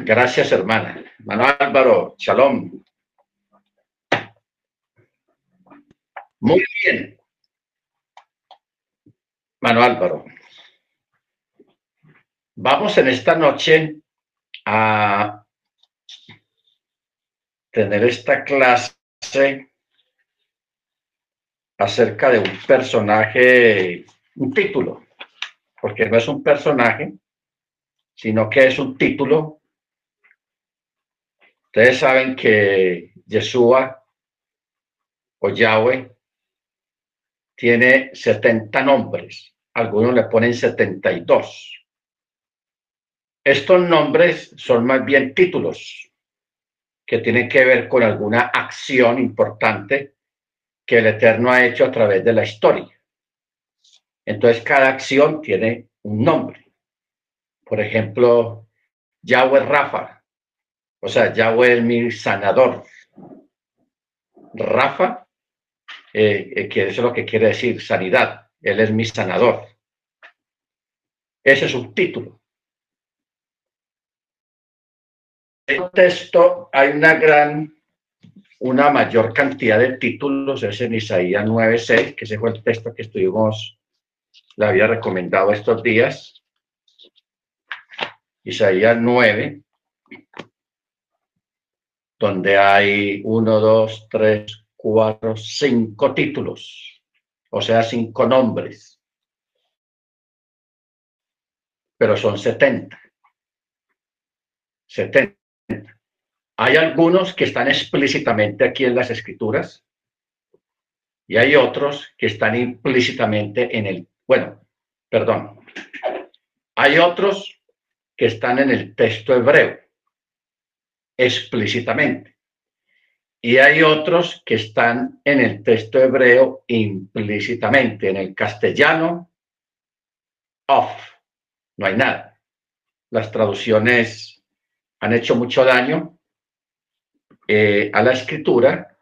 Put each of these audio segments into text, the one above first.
Gracias, hermana. Manuel Álvaro, shalom. Muy bien. Manuel Álvaro. Vamos en esta noche a tener esta clase acerca de un personaje, un título, porque no es un personaje, sino que es un título. Ustedes saben que Yeshua o Yahweh tiene 70 nombres, algunos le ponen 72. Estos nombres son más bien títulos que tienen que ver con alguna acción importante que el Eterno ha hecho a través de la historia. Entonces, cada acción tiene un nombre. Por ejemplo, Yahweh Rafa, o sea, Yahweh es mi sanador. Rafa, eh, eh, que eso es lo que quiere decir sanidad. Él es mi sanador. Ese es un título. En el texto hay una gran, una mayor cantidad de títulos, es en Isaías 9.6, que ese fue el texto que estuvimos, le había recomendado estos días. Isaías 9, donde hay uno, dos, tres, cuatro, cinco títulos, o sea, cinco nombres, pero son 70. 70. Hay algunos que están explícitamente aquí en las escrituras y hay otros que están implícitamente en el, bueno, perdón, hay otros que están en el texto hebreo explícitamente y hay otros que están en el texto hebreo implícitamente, en el castellano, off, no hay nada. Las traducciones han hecho mucho daño eh, a la escritura,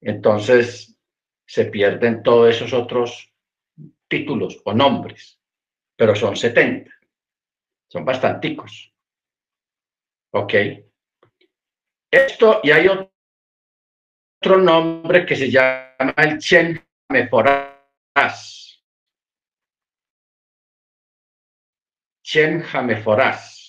entonces se pierden todos esos otros títulos o nombres, pero son 70, son bastanticos. Ok. Esto, y hay otro nombre que se llama el Chen Meforaz. Chen Jameforaz.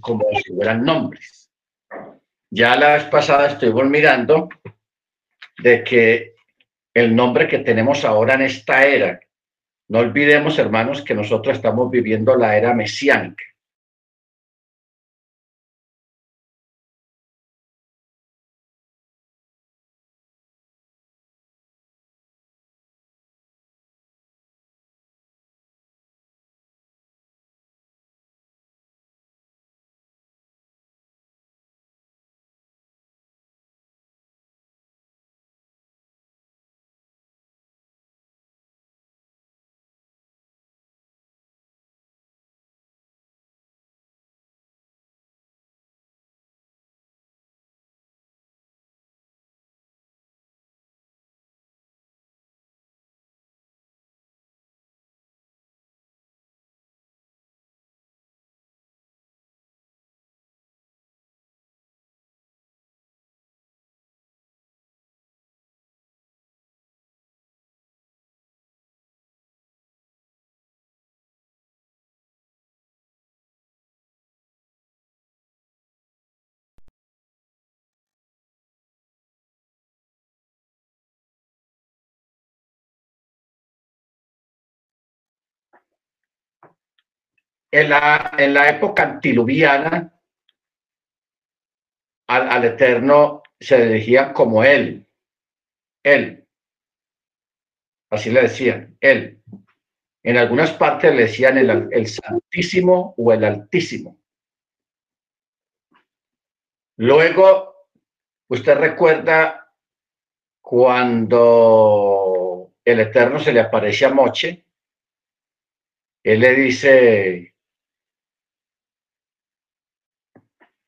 Como si fueran nombres. Ya la vez pasada estuvimos mirando de que el nombre que tenemos ahora en esta era, no olvidemos, hermanos, que nosotros estamos viviendo la era mesiánica. En la, en la época antiluviana, al, al Eterno se dirigía como Él, Él. Así le decían, Él. En algunas partes le decían el, el Santísimo o el Altísimo. Luego, usted recuerda cuando el Eterno se le aparece a Moche, él le dice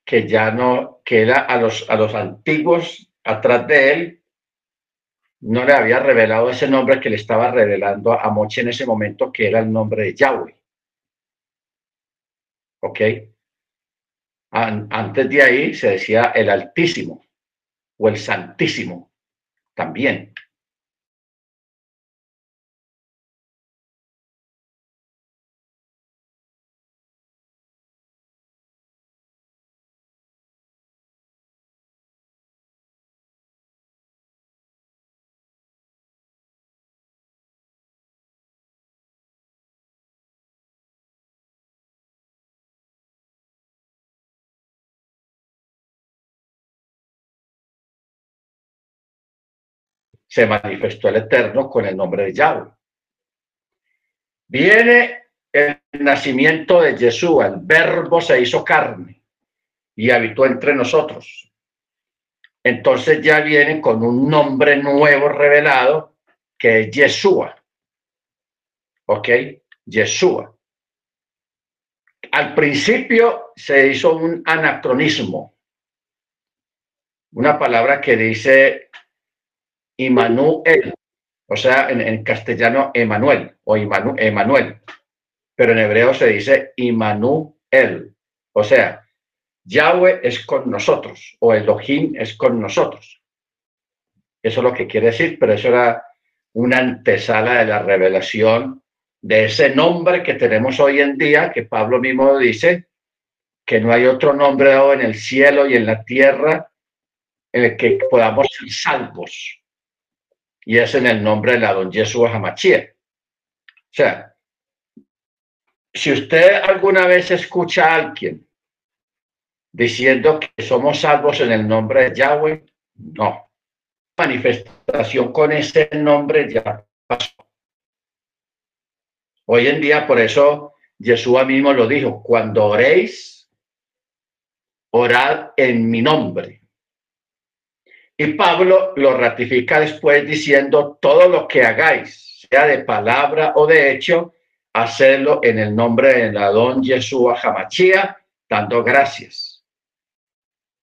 que ya no, que era a los, a los antiguos atrás de él, no le había revelado ese nombre que le estaba revelando a Moche en ese momento, que era el nombre de Yahweh. ¿Ok? antes de ahí se decía el Altísimo o el Santísimo también. Se manifestó el Eterno con el nombre de Yahweh. Viene el nacimiento de Jesús, el verbo se hizo carne y habitó entre nosotros. Entonces ya viene con un nombre nuevo revelado que es Yeshua. ¿Ok? Yeshua. Al principio se hizo un anacronismo, una palabra que dice Immanuel, o sea, en, castellano Emanuel o Emanuel, pero en hebreo se dice Immanuel, o sea, Yahweh es con nosotros o Elohim es con nosotros. Eso es lo que quiere decir, pero eso era una antesala de la revelación de ese nombre que tenemos hoy en día, que Pablo mismo dice, que no hay otro nombre dado en el cielo y en la tierra en el que podamos ser salvos y es en el nombre de la don Yeshua Hamachia. O sea, si usted alguna vez escucha a alguien diciendo que somos salvos en el nombre de Yahweh, no. Manifestación con ese nombre ya pasó. Hoy en día, por eso Yeshua mismo lo dijo, cuando oréis, orad en mi nombre. Y Pablo lo ratifica después diciendo, todo lo que hagáis, sea de palabra o de hecho, hacerlo en el nombre de la don Yeshua Hamachía, dando gracias.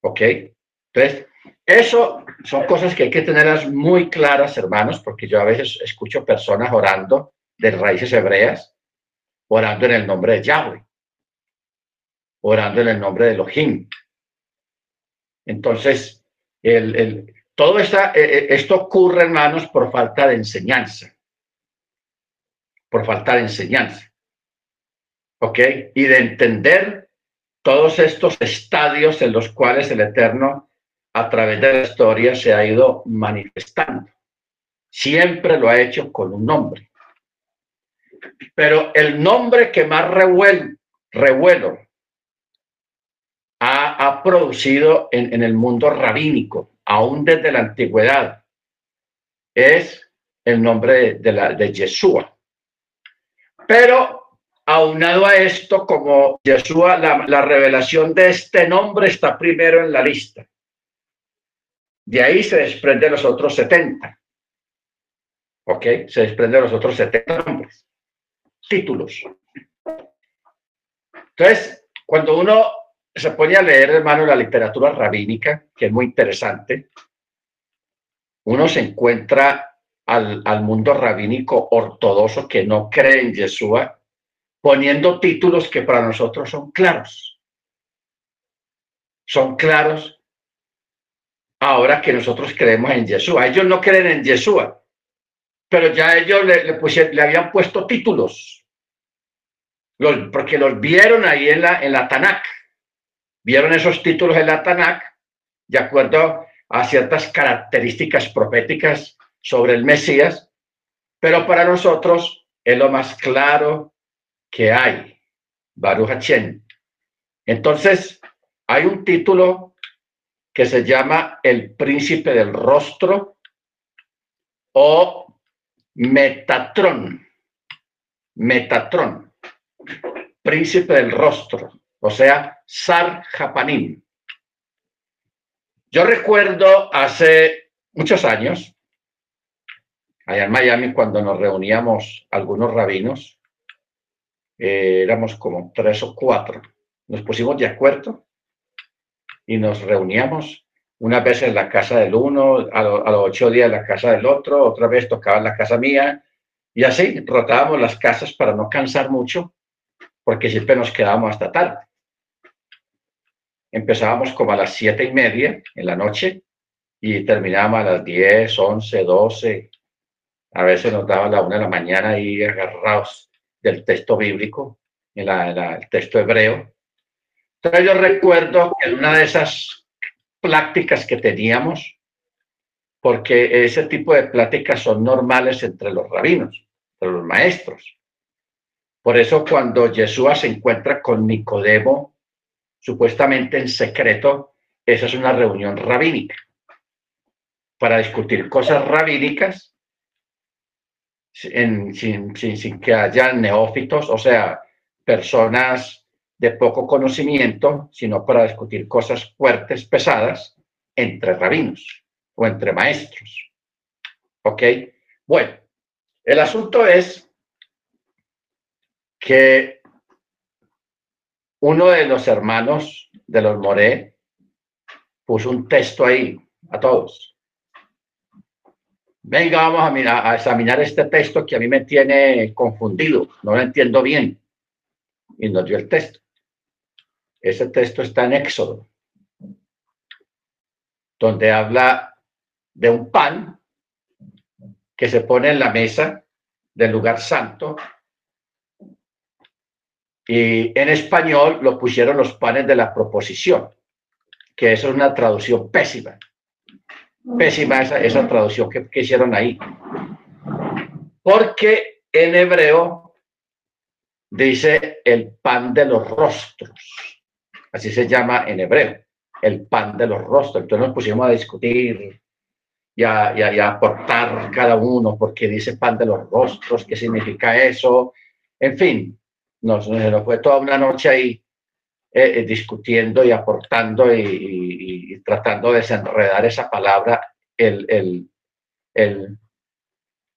¿Ok? Entonces, eso son cosas que hay que tenerlas muy claras, hermanos, porque yo a veces escucho personas orando de raíces hebreas, orando en el nombre de Yahweh, orando en el nombre de Elohim. Entonces, todo esta, eh, eh, esto ocurre, hermanos, por falta de enseñanza. Por falta de enseñanza. ¿Ok? Y de entender todos estos estadios en los cuales el Eterno, a través de la historia, se ha ido manifestando. Siempre lo ha hecho con un nombre. Pero el nombre que más revuelo, ha, producido en, el mundo rabínico, aún desde la antigüedad, es el nombre de, de Yeshua. Pero aunado a esto, como Yeshua, la, la revelación de este nombre está primero en la lista. De ahí se desprende los otros 70. ¿Ok? Se desprende los otros 70 nombres, títulos. Entonces, cuando uno se pone a leer, hermano, la literatura rabínica, que es muy interesante, uno se encuentra al, al mundo rabínico ortodoxo que no cree en Yeshua, poniendo títulos que para nosotros son claros. Son claros ahora que nosotros creemos en Yeshua. Ellos no creen en Yeshua, pero ya ellos le, le, habían puesto títulos, los, porque los vieron ahí en la, en la Tanakh vieron esos títulos en la Tanakh de acuerdo a ciertas características proféticas sobre el Mesías, pero para nosotros es lo más claro que hay. Baruch Hachem. Entonces, hay un título que se llama El Príncipe del Rostro o Metatrón. Metatron, príncipe del rostro, o sea, Sar Japanim. Yo recuerdo hace muchos años, allá en Miami, cuando nos reuníamos algunos rabinos, eh, éramos como tres o cuatro, nos pusimos de acuerdo y nos reuníamos una vez en la casa del uno, a, los ocho días en la casa del otro, otra vez tocaba en la casa mía, y así rotábamos las casas para no cansar mucho, porque siempre nos quedábamos hasta tarde. Empezábamos como a las siete y media en la noche y terminábamos a las diez, once, doce. A veces nos daba la una de la mañana ahí agarrados del texto bíblico, en, el texto hebreo. Entonces yo recuerdo que en una de esas pláticas que teníamos, porque ese tipo de pláticas son normales entre los rabinos, los maestros. Por eso cuando Jesús se encuentra con Nicodemo, supuestamente en secreto, esa es una reunión rabínica para discutir cosas rabínicas sin, sin, que haya neófitos, o sea, personas de poco conocimiento, sino para discutir cosas fuertes, pesadas, entre rabinos o entre maestros. ¿Ok? Bueno, el asunto es que uno de los hermanos de los Moré puso un texto ahí a todos. Venga, vamos a, mirar, a examinar este texto que a mí me tiene confundido, no lo entiendo bien. Y nos dio el texto. Ese texto está en Éxodo, donde habla de un pan que se pone en la mesa del lugar santo. Y en español lo pusieron los panes de la proposición, que eso es una traducción pésima. Pésima esa, esa traducción que, que hicieron ahí. Porque en hebreo dice el pan de los rostros. Así se llama en hebreo, el pan de los rostros. Entonces nos pusimos a discutir y a, aportar cada uno, porque dice pan de los rostros, qué significa eso. En fin, nos, nos fue toda una noche ahí eh, eh, discutiendo y aportando y, tratando de desenredar esa palabra, el, el, el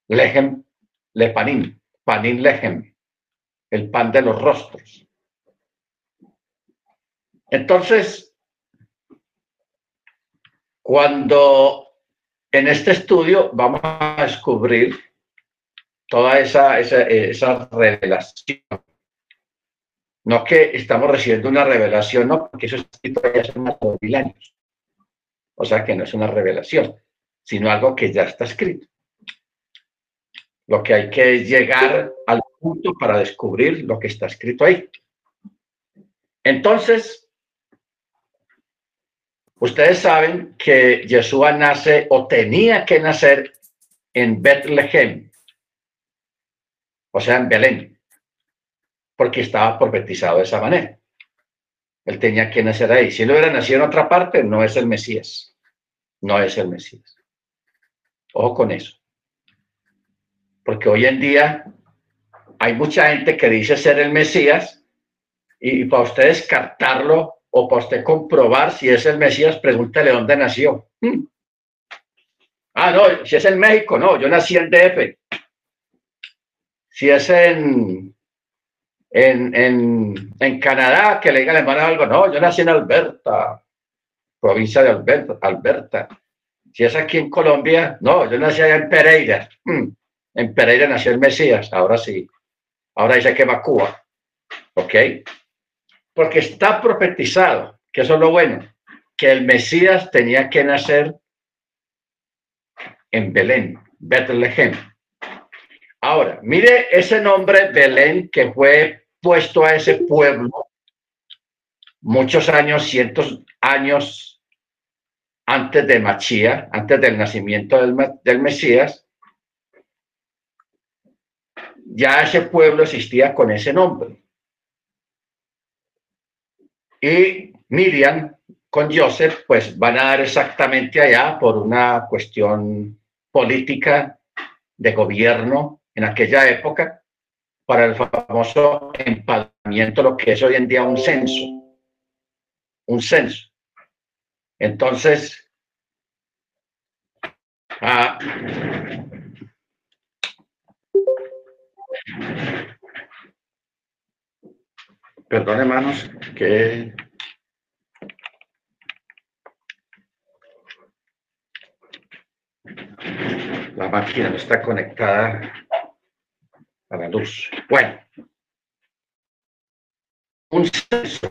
lejem, lepanim, panin lejem, el pan de los rostros. Entonces, cuando en este estudio vamos a descubrir toda esa, esa, revelación. No que estamos recibiendo una revelación, no, porque eso es escrito hace más de mil años. O sea que no es una revelación, sino algo que ya está escrito. Lo que hay que es llegar al punto para descubrir lo que está escrito ahí. Entonces, Ustedes saben que Yeshua nace o tenía que nacer en Bethlehem, o sea, en Belén, porque estaba profetizado de esa manera. Él tenía que nacer ahí. Si él hubiera nacido en otra parte, no es el Mesías. No es el Mesías. Ojo con eso. Porque hoy en día hay mucha gente que dice ser el Mesías y para usted descartarlo o para usted comprobar si es el Mesías, pregúntele dónde nació. Hmm. Ah, no, si es en México, no, yo nací en DF. Si es en, en, en, Canadá, que le diga hermano algo, no, yo nací en Alberta, provincia de Alberta, Alberta. Si es aquí en Colombia, no, yo nací allá en Pereira. Hmm. En Pereira nació el Mesías, ahora sí. Ahora dice que va Cuba. ¿Ok? porque está profetizado, que eso es lo bueno, que el Mesías tenía que nacer en Belén, Bethlehem. Ahora, mire ese nombre Belén que fue puesto a ese pueblo muchos años, cientos años antes de Machía, antes del nacimiento del, del Mesías, ya ese pueblo existía con ese nombre. Y Miriam con Joseph, pues van a dar exactamente allá por una cuestión política de gobierno en aquella época. para el famoso empadronamiento, lo que es hoy en día un censo. Un censo. Entonces, ah, perdón hermanos, que la máquina no está conectada a la luz. Bueno, un censo.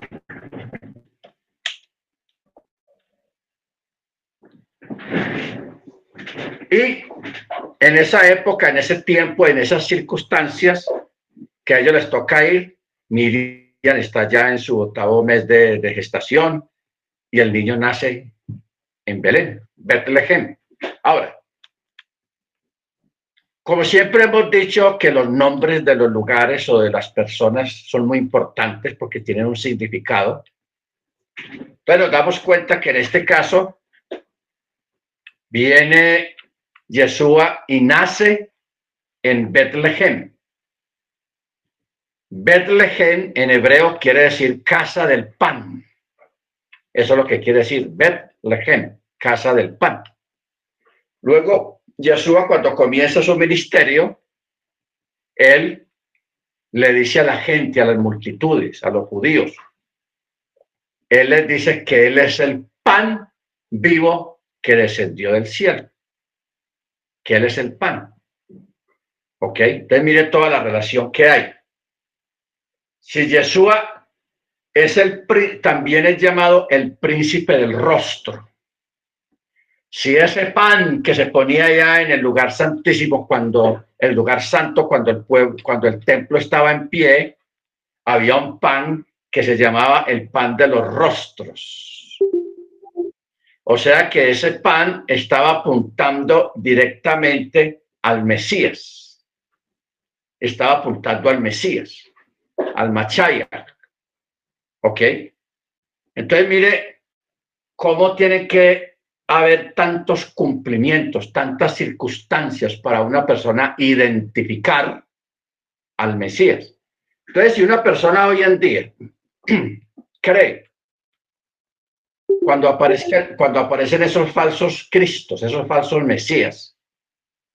Y en esa época, en ese tiempo, en esas circunstancias que a ellos les toca ir, Miriam está ya en su octavo mes de, gestación y el niño nace en Belén, Betlehem. Ahora, como siempre hemos dicho que los nombres de los lugares o de las personas son muy importantes porque tienen un significado, pero damos cuenta que en este caso viene Yeshua y nace en Betlehem. Betlehem en hebreo quiere decir casa del pan. Eso es lo que quiere decir Betlehem, casa del pan. Luego Yeshua cuando comienza su ministerio, él le dice a la gente, a las multitudes, a los judíos, él les dice que él es el pan vivo que descendió del cielo, que él es el pan. ¿Ok? Entonces mire toda la relación que hay. Si Yeshua es el, también es llamado el príncipe del rostro si ese pan que se ponía ya en el lugar santísimo cuando el lugar santo cuando el pueblo cuando el templo estaba en pie había un pan que se llamaba el pan de los rostros. O sea que ese pan estaba apuntando directamente al Mesías. Estaba apuntando al Mesías al Machaya. Ok entonces mire cómo tiene que haber tantos cumplimientos, tantas circunstancias para una persona identificar al Mesías. Entonces, si una persona hoy en día cree, cuando, aparezca, cuando aparecen esos falsos Cristos, esos falsos Mesías,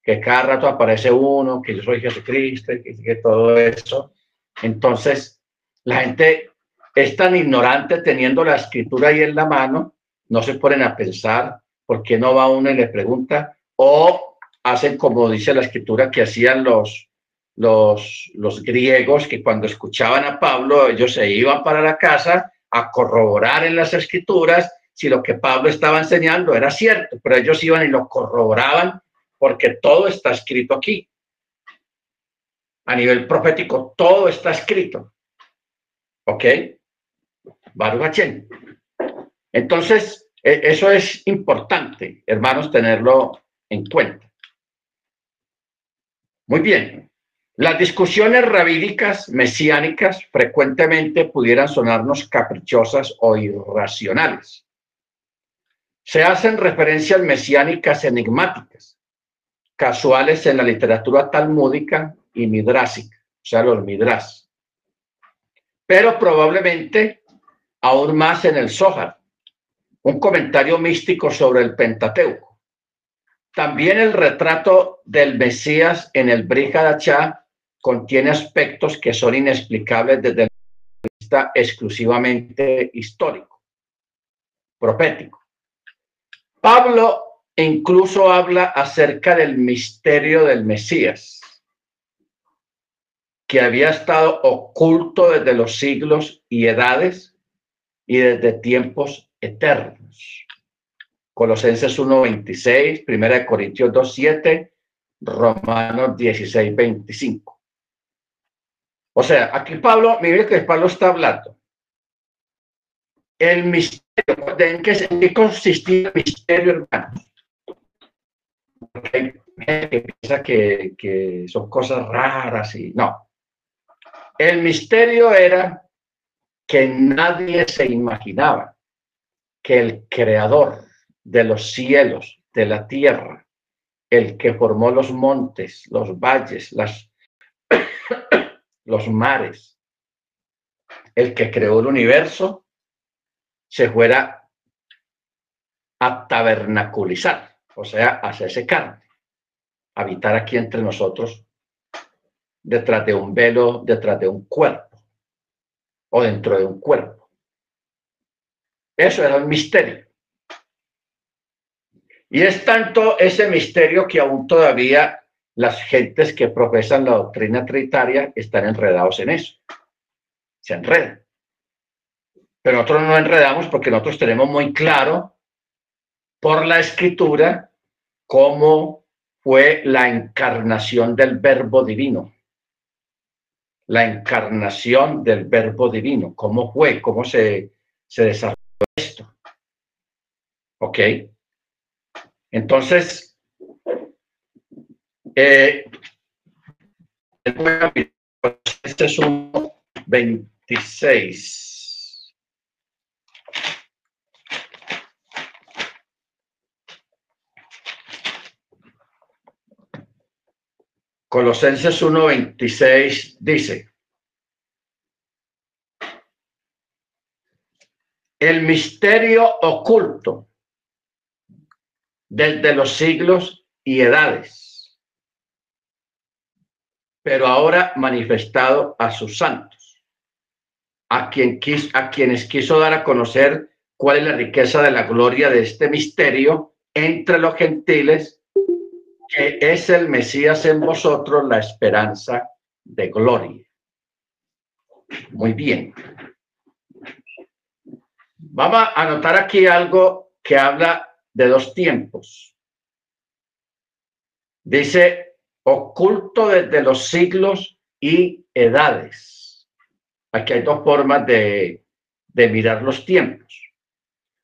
que cada rato aparece uno, que yo soy Jesucristo, que, que todo eso, entonces la gente es tan ignorante teniendo la escritura ahí en la mano, no se ponen a pensar ¿por qué no va uno y le pregunta? O hacen como dice la escritura que hacían los, los, griegos, que cuando escuchaban a Pablo, ellos se iban para la casa a corroborar en las escrituras si lo que Pablo estaba enseñando era cierto, pero ellos iban y lo corroboraban porque todo está escrito aquí. A nivel profético, todo está escrito. ¿Ok? Baruch Entonces, eso es importante, hermanos, tenerlo en cuenta. Muy bien. Las discusiones rabínicas mesiánicas frecuentemente pudieran sonarnos caprichosas o irracionales. Se hacen referencias mesiánicas enigmáticas, casuales en la literatura talmúdica y midrásica, o sea, los midrás, pero probablemente aún más en el Zohar, un comentario místico sobre el Pentateuco. También el retrato del Mesías en el Brihadachá contiene aspectos que son inexplicables desde el punto exclusivamente histórico, profético. Pablo incluso habla acerca del misterio del Mesías, que había estado oculto desde los siglos y edades y desde tiempos eternos. Colosenses 1.26, Primera de Corintios 2.7, Romanos 16.25. O sea, aquí Pablo, mire que Pablo está hablando. El misterio, ¿en qué, en consistía el misterio, hermano? Porque hay gente que piensa que, que son cosas raras y no. El misterio era que nadie se imaginaba que el creador de los cielos, de la tierra, el que formó los montes, los valles, las, los mares, el que creó el universo, se fuera a tabernaculizar, o sea, hacerse carne, habitar aquí entre nosotros, detrás de un velo, detrás de un cuerpo, o dentro de un cuerpo. Eso era el misterio. Y es tanto ese misterio que aún todavía las gentes que profesan la doctrina trinitaria están enredados en eso. Se enredan. Pero nosotros no enredamos porque nosotros tenemos muy claro por la escritura cómo fue la encarnación del verbo divino. La encarnación del verbo divino. ¿Cómo fue? ¿Cómo se, se desarrolló esto? Entonces, eh, este es un 26. Colosenses 1.26 dice, el misterio oculto desde los siglos y edades, pero ahora manifestado a sus santos, a, quien a quienes quiso dar a conocer cuál es la riqueza de la gloria de este misterio entre los gentiles, que es el Mesías en vosotros, la esperanza de gloria. Muy bien. Vamos a anotar aquí algo que habla de dos tiempos. Dice, oculto desde los siglos y edades. Aquí hay dos formas de, de mirar los tiempos.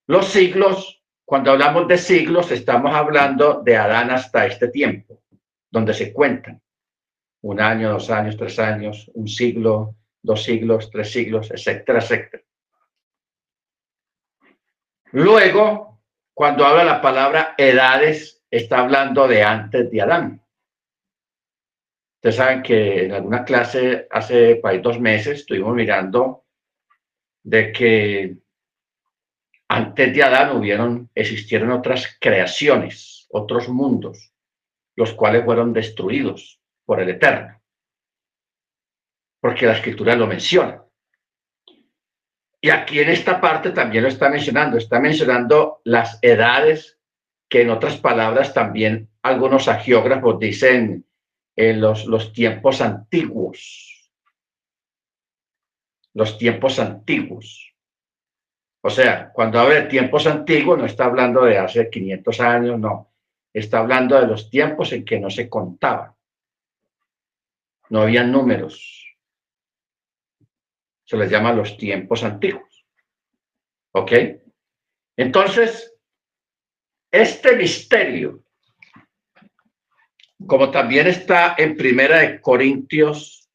Los siglos, cuando hablamos de siglos, estamos hablando de Adán hasta este tiempo, donde se cuentan un año, dos años, tres años, un siglo, dos siglos, tres siglos, etcétera, etcétera. Luego, cuando habla la palabra edades, está hablando de antes de Adán. Ustedes saben que en alguna clase hace dos meses estuvimos mirando de que antes de Adán hubieron, existieron otras creaciones, otros mundos, los cuales fueron destruidos por el Eterno. Porque la escritura lo menciona. Y aquí en esta parte también lo está mencionando, está mencionando las edades, que en otras palabras también algunos agiógrafos dicen en los, los tiempos antiguos. Los tiempos antiguos. O sea, cuando habla de tiempos antiguos no está hablando de hace 500 años, no. Está hablando de los tiempos en que no se contaba. No había números se les llama los tiempos antiguos. ¿Ok? Entonces, este misterio, como también está en Primera de Corintios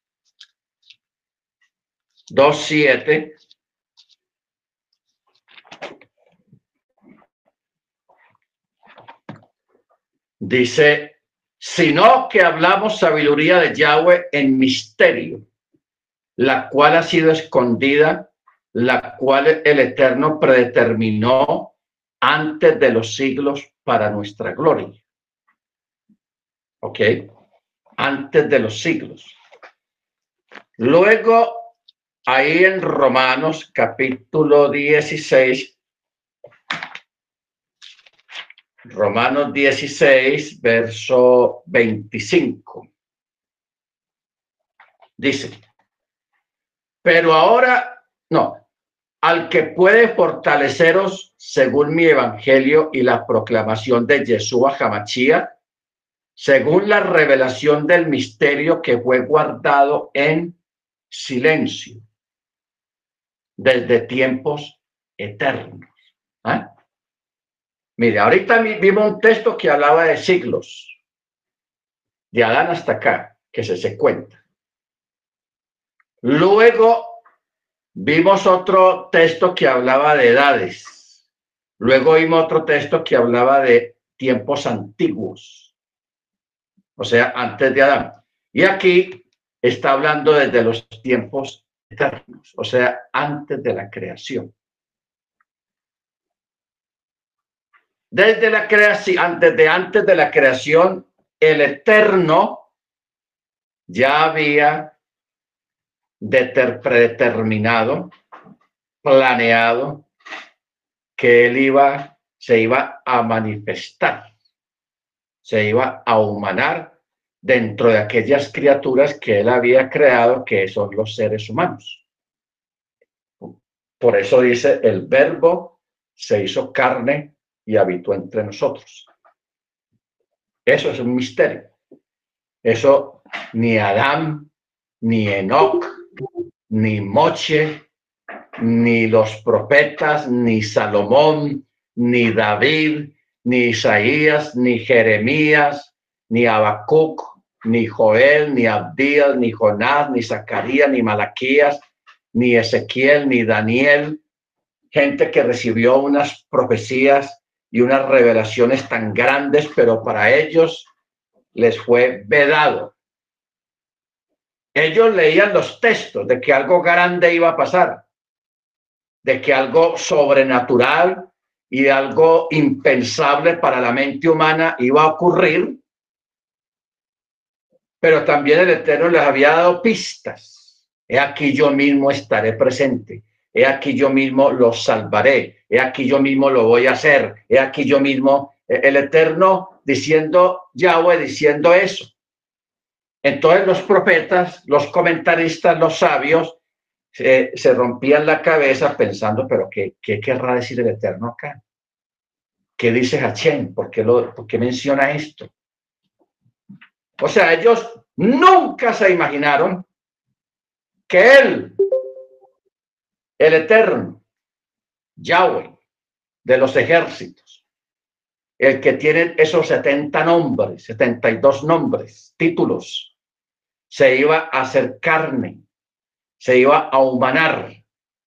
2.7, dice, sino que hablamos sabiduría de Yahweh en misterio la cual ha sido escondida, la cual el Eterno predeterminó antes de los siglos para nuestra gloria. ¿Ok? Antes de los siglos. Luego, ahí en Romanos capítulo 16, Romanos 16, verso 25. Dice, pero ahora, no, al que puede fortaleceros según mi evangelio y la proclamación de Yeshua Hamachía, según la revelación del misterio que fue guardado en silencio desde tiempos eternos. ¿Ah? Mire, ahorita vimos un texto que hablaba de siglos, de Adán hasta acá, que se se cuenta. Luego vimos otro texto que hablaba de edades. Luego vimos otro texto que hablaba de tiempos antiguos. O sea, antes de Adán. Y aquí está hablando desde los tiempos eternos, o sea, antes de la creación. Desde la creación, antes de antes de la creación, el eterno ya había predeterminado, planeado que él iba, se iba a manifestar, se iba a humanar dentro de aquellas criaturas que él había creado, que son los seres humanos. Por eso dice, el verbo se hizo carne y habitó entre nosotros. Eso es un misterio. Eso ni Adán, ni Enoch, ni Moche, ni los profetas, ni Salomón, ni David, ni Isaías, ni Jeremías, ni Habacuc, ni Joel, ni Abdías, ni Jonás, ni Zacarías, ni Malaquías, ni Ezequiel, ni Daniel, gente que recibió unas profecías y unas revelaciones tan grandes, pero para ellos les fue vedado. Ellos leían los textos de que algo grande iba a pasar, de que algo sobrenatural y algo impensable para la mente humana iba a ocurrir, pero también el Eterno les había dado pistas. He aquí yo mismo estaré presente he aquí yo mismo lo salvaré, he aquí yo mismo lo voy a hacer, he aquí yo mismo, eh, el Eterno diciendo, Yahweh diciendo eso. Entonces los profetas, los comentaristas, los sabios, se rompían la cabeza pensando, pero ¿qué, ¿qué, querrá decir el Eterno acá? ¿Qué dice Hachem? ¿Por qué, lo, ¿Por qué menciona esto? O sea, ellos nunca se imaginaron que él el Eterno, Yahweh, de los ejércitos, el que tiene esos 70 nombres, 72 nombres, títulos, se iba a hacer carne, se iba a humanar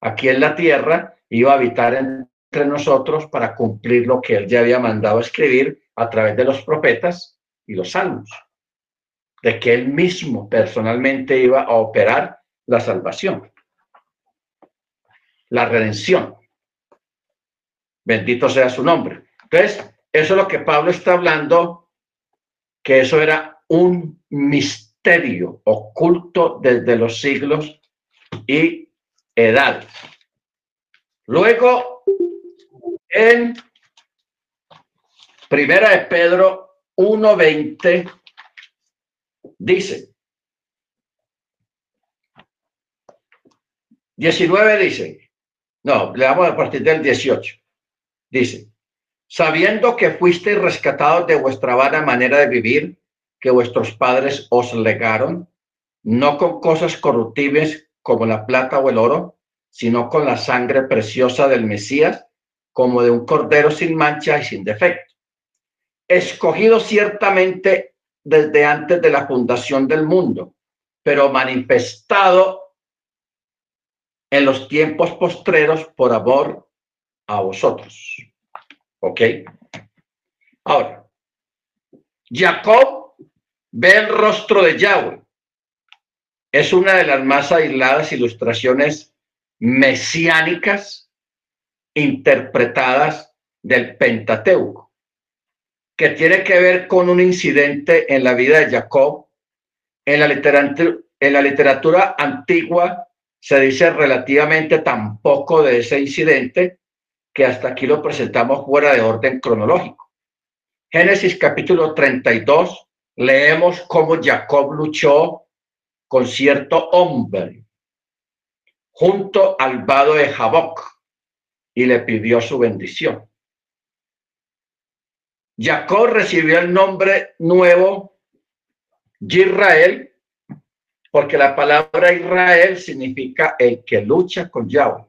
aquí en la tierra, iba a habitar entre nosotros para cumplir lo que él ya había mandado escribir a través de los profetas y los salmos, de que él mismo personalmente iba a operar la salvación la redención. Bendito sea su nombre. Entonces, eso es lo que Pablo está hablando, que eso era un misterio oculto desde los siglos y edad. Luego, en Primera de Pedro 1.20, dice, 19 dice, no, le damos a partir del 18. Dice, sabiendo que fuisteis rescatados de vuestra vana manera de vivir que vuestros padres os legaron, no con cosas corruptibles como la plata o el oro, sino con la sangre preciosa del Mesías, como de un cordero sin mancha y sin defecto. Escogido ciertamente desde antes de la fundación del mundo, pero manifestado en los tiempos postreros por amor a vosotros. ¿Ok? Ahora, Jacob ve el rostro de Yahweh. Es una de las más aisladas ilustraciones mesiánicas interpretadas del Pentateuco, que tiene que ver con un incidente en la vida de Jacob en la literatura, la literatura antigua se dice relativamente tan poco de ese incidente que hasta aquí lo presentamos fuera de orden cronológico. Génesis capítulo 32, leemos cómo Jacob luchó con cierto hombre junto al vado de Jaboc y le pidió su bendición. Jacob recibió el nombre nuevo Israel porque la palabra Israel significa el que lucha con Yahweh.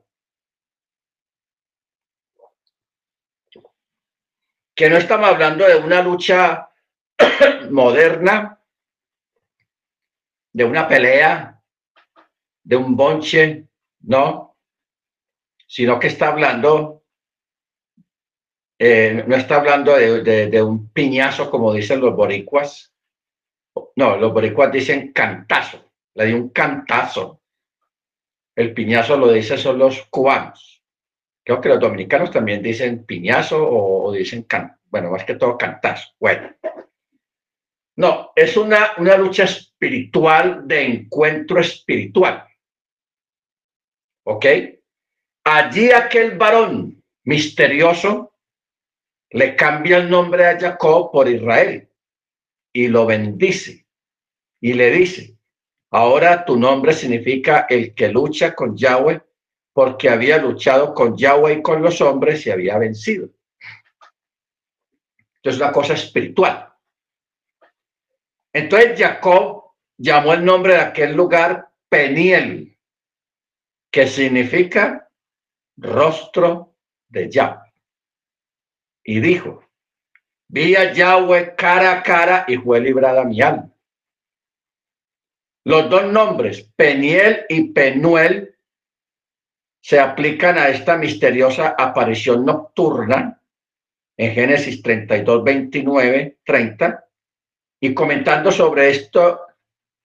Que no estamos hablando de una lucha moderna, de una pelea, de un bonche, no, sino que está hablando, eh, no está hablando de, un piñazo como dicen los boricuas, no, los boricuas dicen cantazo le dio un cantazo. El piñazo lo dice son los cubanos. Creo que los dominicanos también dicen piñazo o, dicen, bueno, más que todo cantazo. Bueno. No, es una, una lucha espiritual de encuentro espiritual. ¿Ok? Allí aquel varón misterioso le cambia el nombre a Jacob por Israel y lo bendice y le dice, ahora tu nombre significa el que lucha con Yahweh porque había luchado con Yahweh y con los hombres y había vencido. Entonces, una cosa espiritual. Entonces, Jacob llamó el nombre de aquel lugar Peniel, que significa rostro de Yahweh. Y dijo, vi a Yahweh cara a cara y fue librada mi alma. Los dos nombres, Peniel y Penuel, se aplican a esta misteriosa aparición nocturna en Génesis 32, 29, 30. Y comentando sobre esto,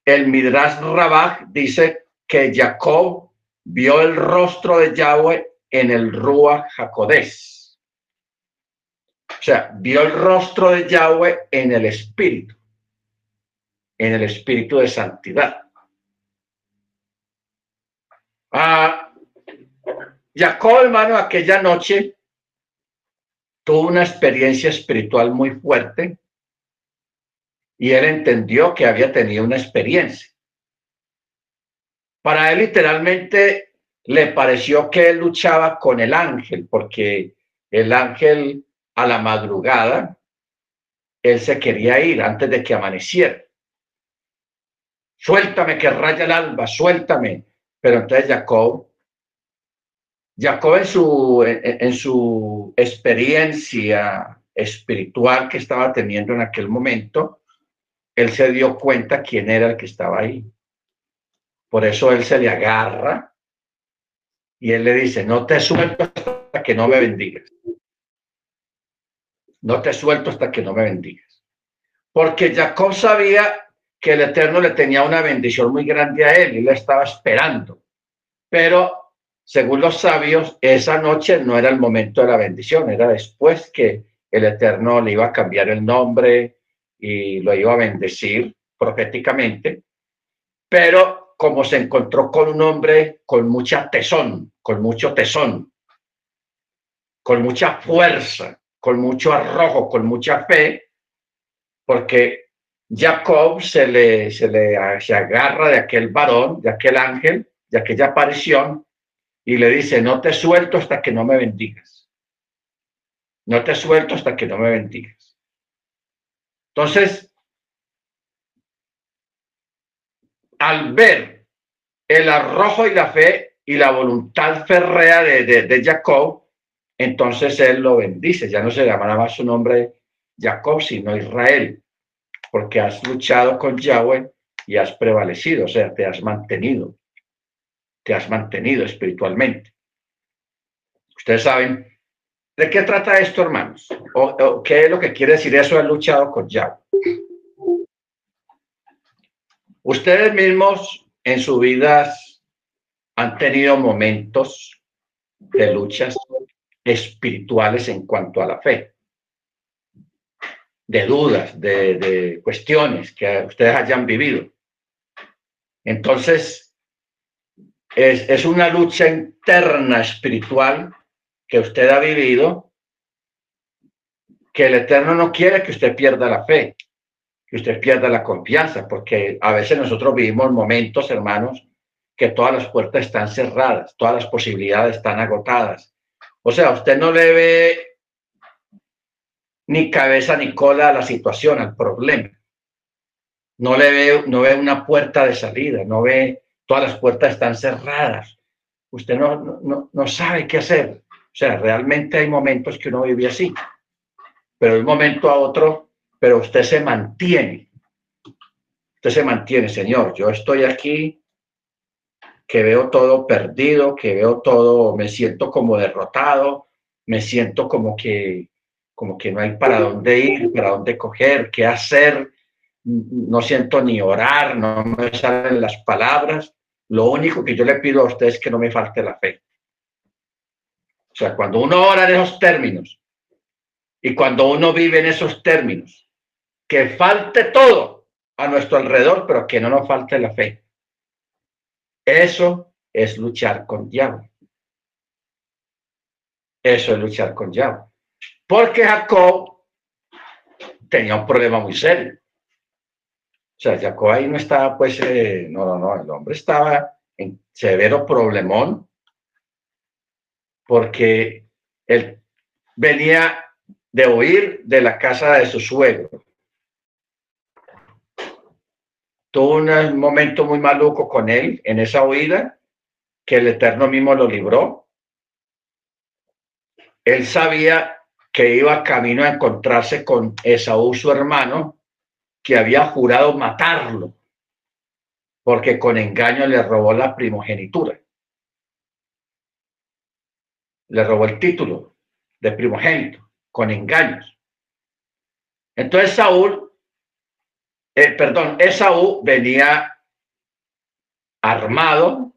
el Midrash Rabach dice que Jacob vio el rostro de Yahweh en el Rúa Jacodés. O sea, vio el rostro de Yahweh en el Espíritu, en el Espíritu de Santidad. Ah, Jacob, hermano, aquella noche tuvo una experiencia espiritual muy fuerte y él entendió que había tenido una experiencia. Para él literalmente le pareció que él luchaba con el ángel, porque el ángel a la madrugada, él se quería ir antes de que amaneciera. Suéltame que raya el alba, suéltame. Pero entonces Jacob, Jacob en su, en su experiencia espiritual que estaba teniendo en aquel momento, él se dio cuenta quién era el que estaba ahí. Por eso él se le agarra y él le dice, no te suelto hasta que no me bendigas. No te suelto hasta que no me bendigas. Porque Jacob sabía que el Eterno le tenía una bendición muy grande a él y le estaba esperando. Pero según los sabios, esa noche no era el momento de la bendición, era después que el Eterno le iba a cambiar el nombre y lo iba a bendecir proféticamente. Pero como se encontró con un hombre con mucha tesón, con mucho tesón, con mucha fuerza, con mucho arrojo, con mucha fe, porque Jacob se le, se le se agarra de aquel varón, de aquel ángel, de aquella aparición, y le dice, no te suelto hasta que no me bendigas. No te suelto hasta que no me bendigas. Entonces, al ver el arrojo y la fe y la voluntad férrea de, Jacob, entonces él lo bendice. Ya no se llamará más su nombre Jacob, sino Israel, porque has luchado con Yahweh y has prevalecido, o sea, te has mantenido, te has mantenido espiritualmente. Ustedes saben de qué trata esto, hermanos, o, qué es lo que quiere decir eso, has luchado con Yahweh. Ustedes mismos en sus vidas han tenido momentos de luchas espirituales en cuanto a la fe, de dudas, de, cuestiones que ustedes hayan vivido. Entonces, es, es una lucha interna espiritual que usted ha vivido, que el Eterno no quiere que usted pierda la fe, que usted pierda la confianza, porque a veces nosotros vivimos momentos, hermanos, que todas las puertas están cerradas, todas las posibilidades están agotadas. O sea, usted no le ve ni cabeza ni cola a la situación, al problema. No le ve, no ve una puerta de salida, no ve, todas las puertas están cerradas. Usted no, no, no sabe qué hacer. O sea, realmente hay momentos que uno vive así, pero de un momento a otro pero usted se mantiene. Usted se mantiene, Señor. Yo estoy aquí, que veo todo perdido, que veo todo, me siento como derrotado, me siento como que, como que no hay para dónde ir, para dónde coger, qué hacer. no siento ni orar, no me salen las palabras. Lo único que yo le pido a usted es que no me falte la fe. O sea, cuando uno ora en esos términos y cuando uno vive en esos términos, que falte todo a nuestro alrededor, pero que no nos falte la fe. Eso es luchar con diablo. Eso es luchar con diablo. Porque Jacob tenía un problema muy serio. O sea, Jacob ahí no estaba, pues, eh, no, no, no, el hombre estaba en severo problemón porque él venía de huir de la casa de su suegro. Tuvo un momento muy maluco con él en esa huida, que el Eterno mismo lo libró. Él sabía que iba camino a encontrarse con Esaú, su hermano, que había jurado matarlo, porque con engaño le robó la primogenitura. Le robó el título de primogénito, con engaños. Entonces Saúl, eh, perdón, Esaú venía armado,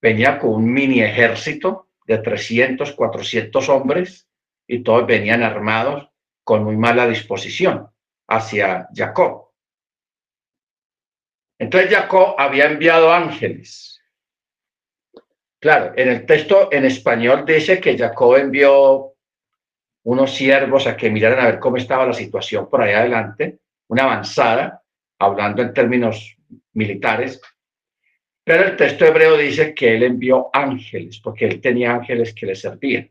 venía con un mini ejército de 300, 400 hombres y todos venían armados con muy mala disposición hacia Jacob. Entonces Jacob había enviado ángeles. Claro, en el texto en español dice que Jacob envió unos siervos a que miraran a ver cómo estaba la situación por ahí adelante, una avanzada, hablando en términos militares, pero el texto hebreo dice que él envió ángeles, porque él tenía ángeles que le servían.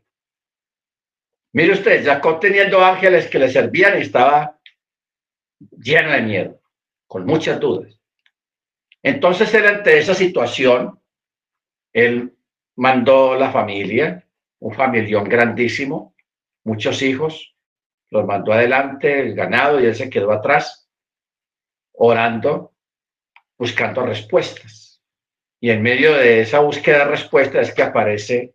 Mire usted, Jacob teniendo ángeles que le servían estaba lleno de miedo, con muchas dudas. Entonces él ante esa situación, él mandó la familia, un familión grandísimo, muchos hijos, los mandó adelante, el ganado, y él se quedó atrás, orando, buscando respuestas. Y en medio de esa búsqueda de respuestas es que aparece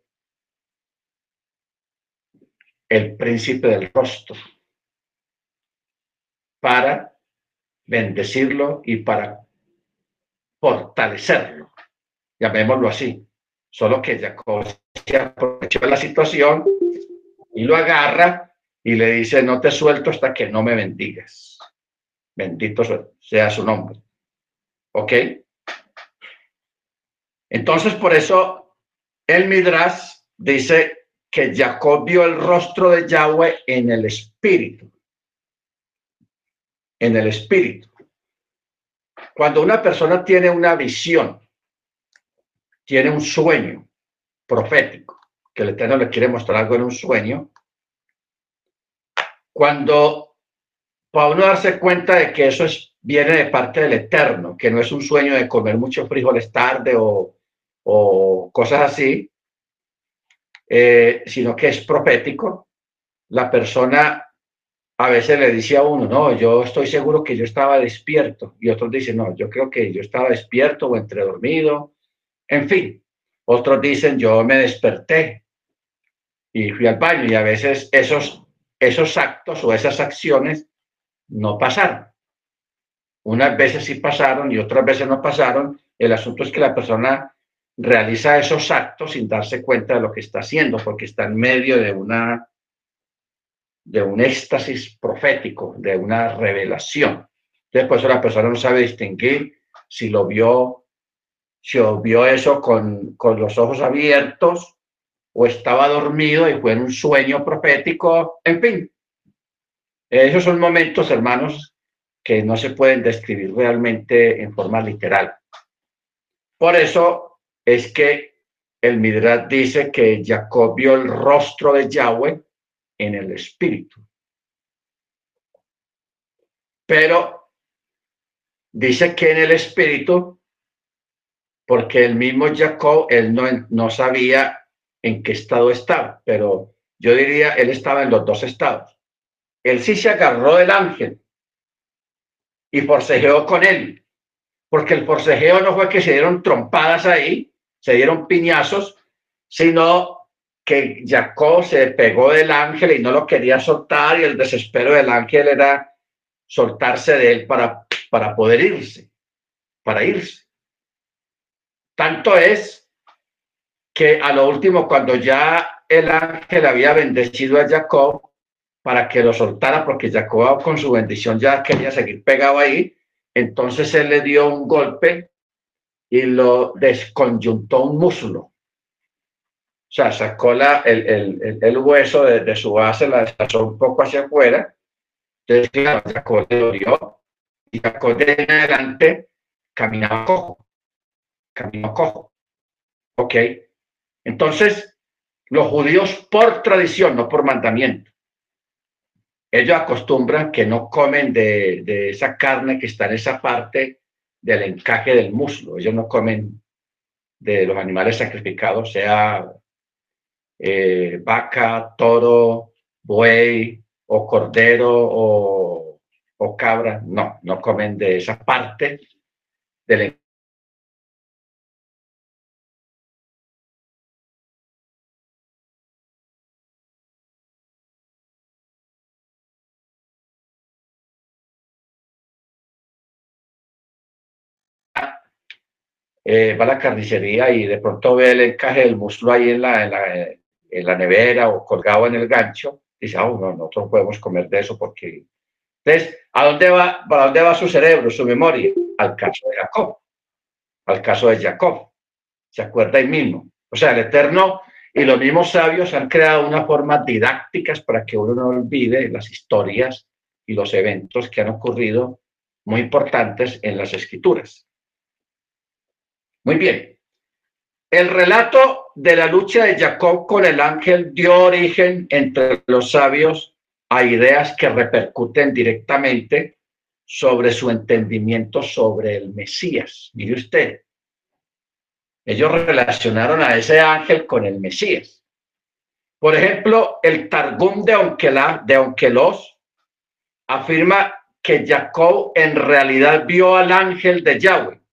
el príncipe del rostro para bendecirlo y para fortalecerlo, llamémoslo así. Solo que Jacob se aprovechó de la situación y lo agarra y le dice, no te suelto hasta que no me bendigas. Bendito sea su nombre. ¿Ok? Entonces, por eso el Midrash dice que Jacob vio el rostro de Yahweh en el espíritu. En el espíritu. Cuando una persona tiene una visión, tiene un sueño profético, que el Eterno le quiere mostrar algo en un sueño, cuando uno darse cuenta de que eso es, viene de parte del Eterno, que no es un sueño de comer muchos frijoles tarde o, cosas así, eh, sino que es profético, la persona a veces le dice a uno, no, yo estoy seguro que yo estaba despierto, y otros dicen, no, yo creo que yo estaba despierto o entre dormido, en fin. Otros dicen, yo me desperté y fui al baño, y a veces esos, esos actos o esas acciones no pasaron. Unas veces sí pasaron y otras veces no pasaron. El asunto es que la persona realiza esos actos sin darse cuenta de lo que está haciendo, porque está en medio de una de un éxtasis profético, de una revelación. Entonces, pues la persona no sabe distinguir si lo vio, si vio eso con, con los ojos abiertos o estaba dormido y fue en un sueño profético, en fin. Esos son momentos, hermanos, que no se pueden describir realmente en forma literal. Por eso es que el Midrash dice que Jacob vio el rostro de Yahweh en el espíritu. Pero dice que en el espíritu, porque el mismo Jacob, él no, no sabía en qué estado estaba, pero yo diría, él estaba en los dos estados. Él sí se agarró del ángel y forcejeó con él, porque el forcejeo no fue que se dieron trompadas ahí, se dieron piñazos, sino que Jacob se pegó del ángel y no lo quería soltar y el desespero del ángel era soltarse de él para, para poder irse, para irse. Tanto es que a lo último, cuando ya el ángel había bendecido a Jacob para que lo soltara, porque Jacob con su bendición ya quería seguir pegado ahí, entonces él le dio un golpe y lo desconyuntó un muslo. O sea, sacó la, el, el, hueso de, su base, la desplazó un poco hacia afuera. Entonces, claro, Jacob le dolió y Jacob de adelante caminaba cojo. Caminó cojo. Ok. Entonces, los judíos por tradición, no por mandamiento, ellos acostumbran que no comen de, esa carne que está en esa parte del encaje del muslo. Ellos no comen de los animales sacrificados, sea eh, vaca, toro, buey o cordero o, cabra. No, no comen de esa parte del eh, va a la carnicería y de pronto ve el encaje del muslo ahí en la, en la, nevera o colgado en el gancho, dice, oh, no, nosotros podemos comer de eso porque... Entonces, ¿a dónde va, ¿para dónde va su cerebro, su memoria? Al caso de Jacob, al caso de Jacob. ¿Se acuerda ahí mismo? O sea, el Eterno y los mismos sabios han creado unas formas didácticas para que uno no olvide las historias y los eventos que han ocurrido muy importantes en las escrituras. Muy bien. El relato de la lucha de Jacob con el ángel dio origen entre los sabios a ideas que repercuten directamente sobre su entendimiento sobre el Mesías. Mire usted, ellos relacionaron a ese ángel con el Mesías. Por ejemplo, el Targum de, Onkelá, de Onkelos afirma que Jacob en realidad vio al ángel de Yahweh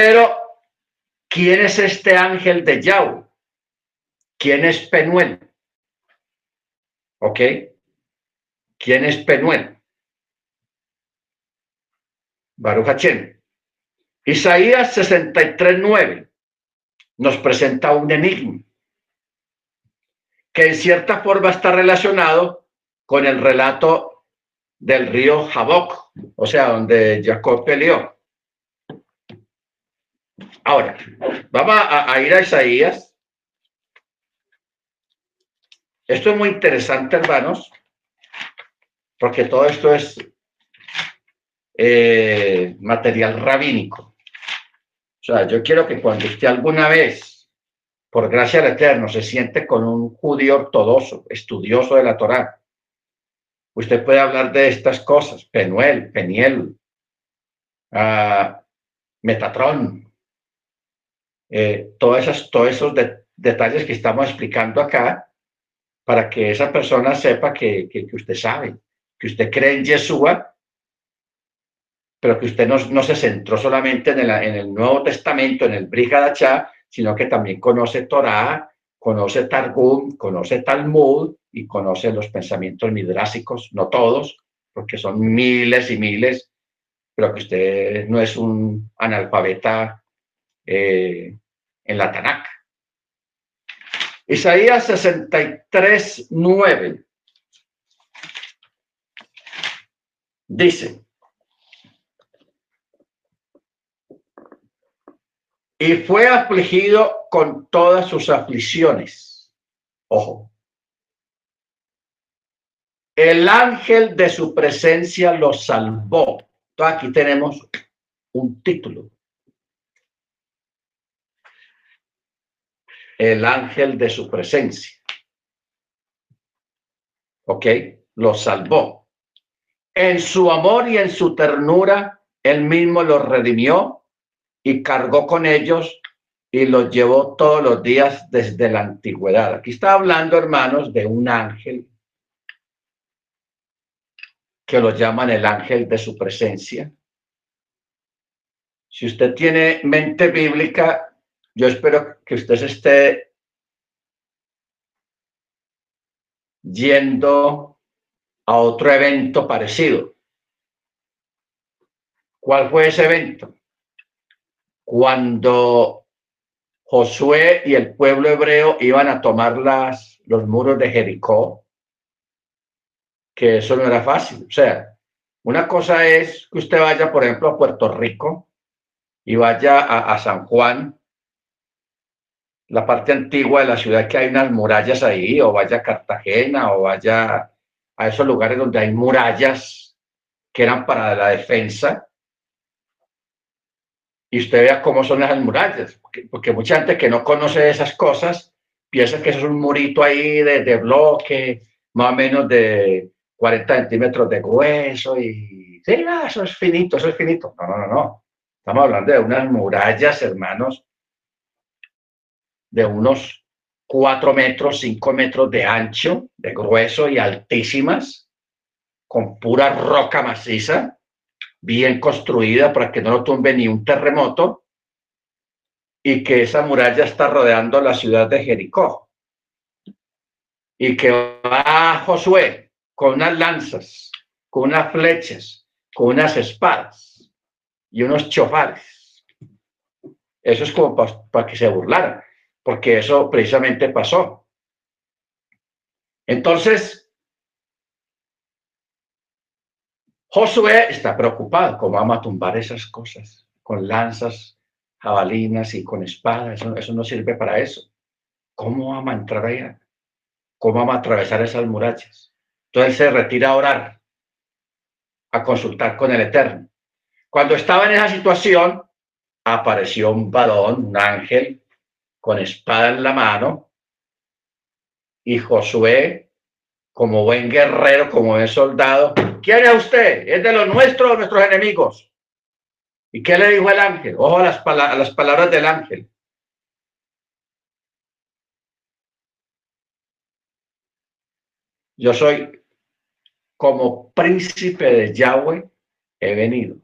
pero, ¿quién es este ángel de Yahweh? ¿Quién es Penuel? ¿Ok? ¿Quién es Penuel? Baruch Hachem. Isaías 63.9 nos presenta un enigma que en cierta forma está relacionado con el relato del río Jaboc, o sea, donde Jacob peleó. Ahora, vamos a, ir a Isaías. Esto es muy interesante, hermanos, porque todo esto es eh, material rabínico. O sea, yo quiero que cuando usted alguna vez, por gracia del Eterno, se siente con un judío ortodoxo, estudioso de la Torá, usted puede hablar de estas cosas, Penuel, Peniel, uh, Metatrón, eh, todas esas, todos esos detalles que estamos explicando acá para que esa persona sepa que, que, usted sabe, que usted cree en Yeshua, pero que usted no, no se centró solamente en el, en el, Nuevo Testamento, en el Brigadachá, sino que también conoce Torah, conoce Targum, conoce Talmud y conoce los pensamientos midrásicos, no todos, porque son miles y miles, pero que usted no es un analfabeta eh, en la Tanakh. Isaías 63, 9 dice, y fue afligido con todas sus aflicciones. Ojo. El ángel de su presencia lo salvó. Aquí tenemos un título. El ángel de su presencia. ¿Ok? Lo salvó. En su amor y en su ternura, él mismo los redimió y cargó con ellos y los llevó todos los días desde la antigüedad. Aquí está hablando, hermanos, de un ángel que lo llaman el ángel de su presencia. Si usted tiene mente bíblica, yo espero que usted se esté yendo a otro evento parecido. ¿Cuál fue ese evento? Cuando Josué y el pueblo hebreo iban a tomar las, los muros de Jericó, que eso no era fácil. O sea, una cosa es que usted vaya, por ejemplo, a Puerto Rico y vaya a, a San Juan, la parte antigua de la ciudad que hay unas murallas ahí, o vaya a Cartagena, o vaya a esos lugares donde hay murallas que eran para la defensa y usted vea cómo son esas murallas, porque, mucha gente que no conoce esas cosas piensa que eso es un murito ahí de, bloque, más o menos de 40 centímetros de grueso y sí, eso es finito, eso es finito. No, no, no, no. Estamos hablando de unas murallas, hermanos, de unos 4 metros, 5 metros de ancho, de grueso y altísimas, con pura roca maciza bien construida para que no lo tumbe ni un terremoto y que esa muralla está rodeando la ciudad de Jericó. Y que va Josué con unas lanzas, con unas flechas, con unas espadas y unos chofares. Eso es como para, que se burlaran, porque eso precisamente pasó. Entonces, Josué está preocupado, ¿cómo vamos a tumbar esas cosas? Con lanzas, jabalinas y con espadas, eso, no sirve para eso. ¿Cómo vamos a entrar allá? ¿Cómo vamos a atravesar esas murallas? Entonces se retira a orar, a consultar con el Eterno. Cuando estaba en esa situación, apareció un varón, un ángel, con espada en la mano, y Josué, como buen guerrero, como buen soldado, ¿Quién es usted? ¿Es de los nuestros o nuestros enemigos? ¿Y qué le dijo el ángel? Ojo a las, a las palabras del ángel. Yo soy como príncipe de Yahweh he venido.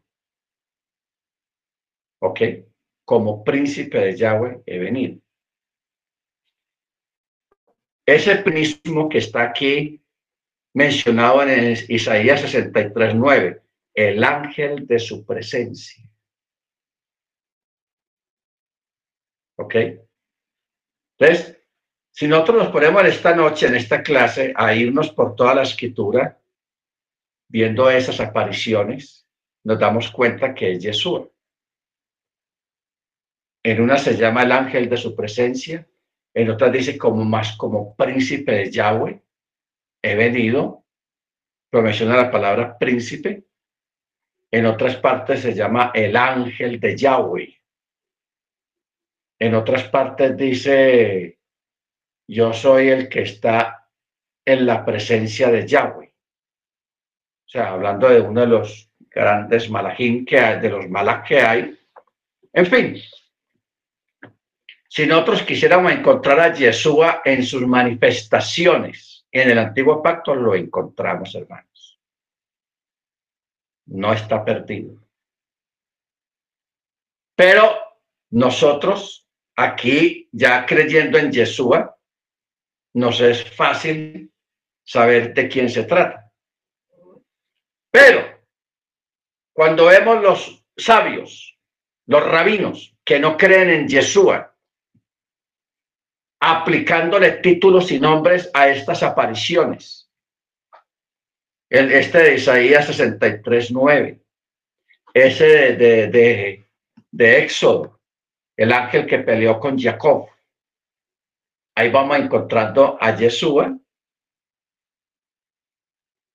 ¿Ok? Como príncipe de Yahweh he venido. Ese mismo que está aquí mencionado en Isaías 63.9, el ángel de su presencia. ¿Ok? Entonces, si nosotros nos ponemos esta noche, en esta clase, a irnos por toda la escritura, viendo esas apariciones, nos damos cuenta que es Jesús. En una se llama el ángel de su presencia, en otra dice como más como príncipe de Yahweh, he venido, pero menciona la palabra príncipe. En otras partes se llama el ángel de Yahweh. En otras partes dice, yo soy el que está en la presencia de Yahweh. O sea, hablando de uno de los grandes malajín que hay, de los malas que hay. En fin, si nosotros quisiéramos encontrar a Yeshua en sus manifestaciones, en el antiguo pacto lo encontramos, hermanos. No está perdido. Pero nosotros, aquí, ya creyendo en Yeshua, nos es fácil saber de quién se trata. Pero cuando vemos los sabios, los rabinos, que no creen en Yeshua, aplicándole títulos y nombres a estas apariciones. El, este de Isaías 63, 9. Ese de, de, de, Éxodo, el ángel que peleó con Jacob. Ahí vamos encontrando a Yeshua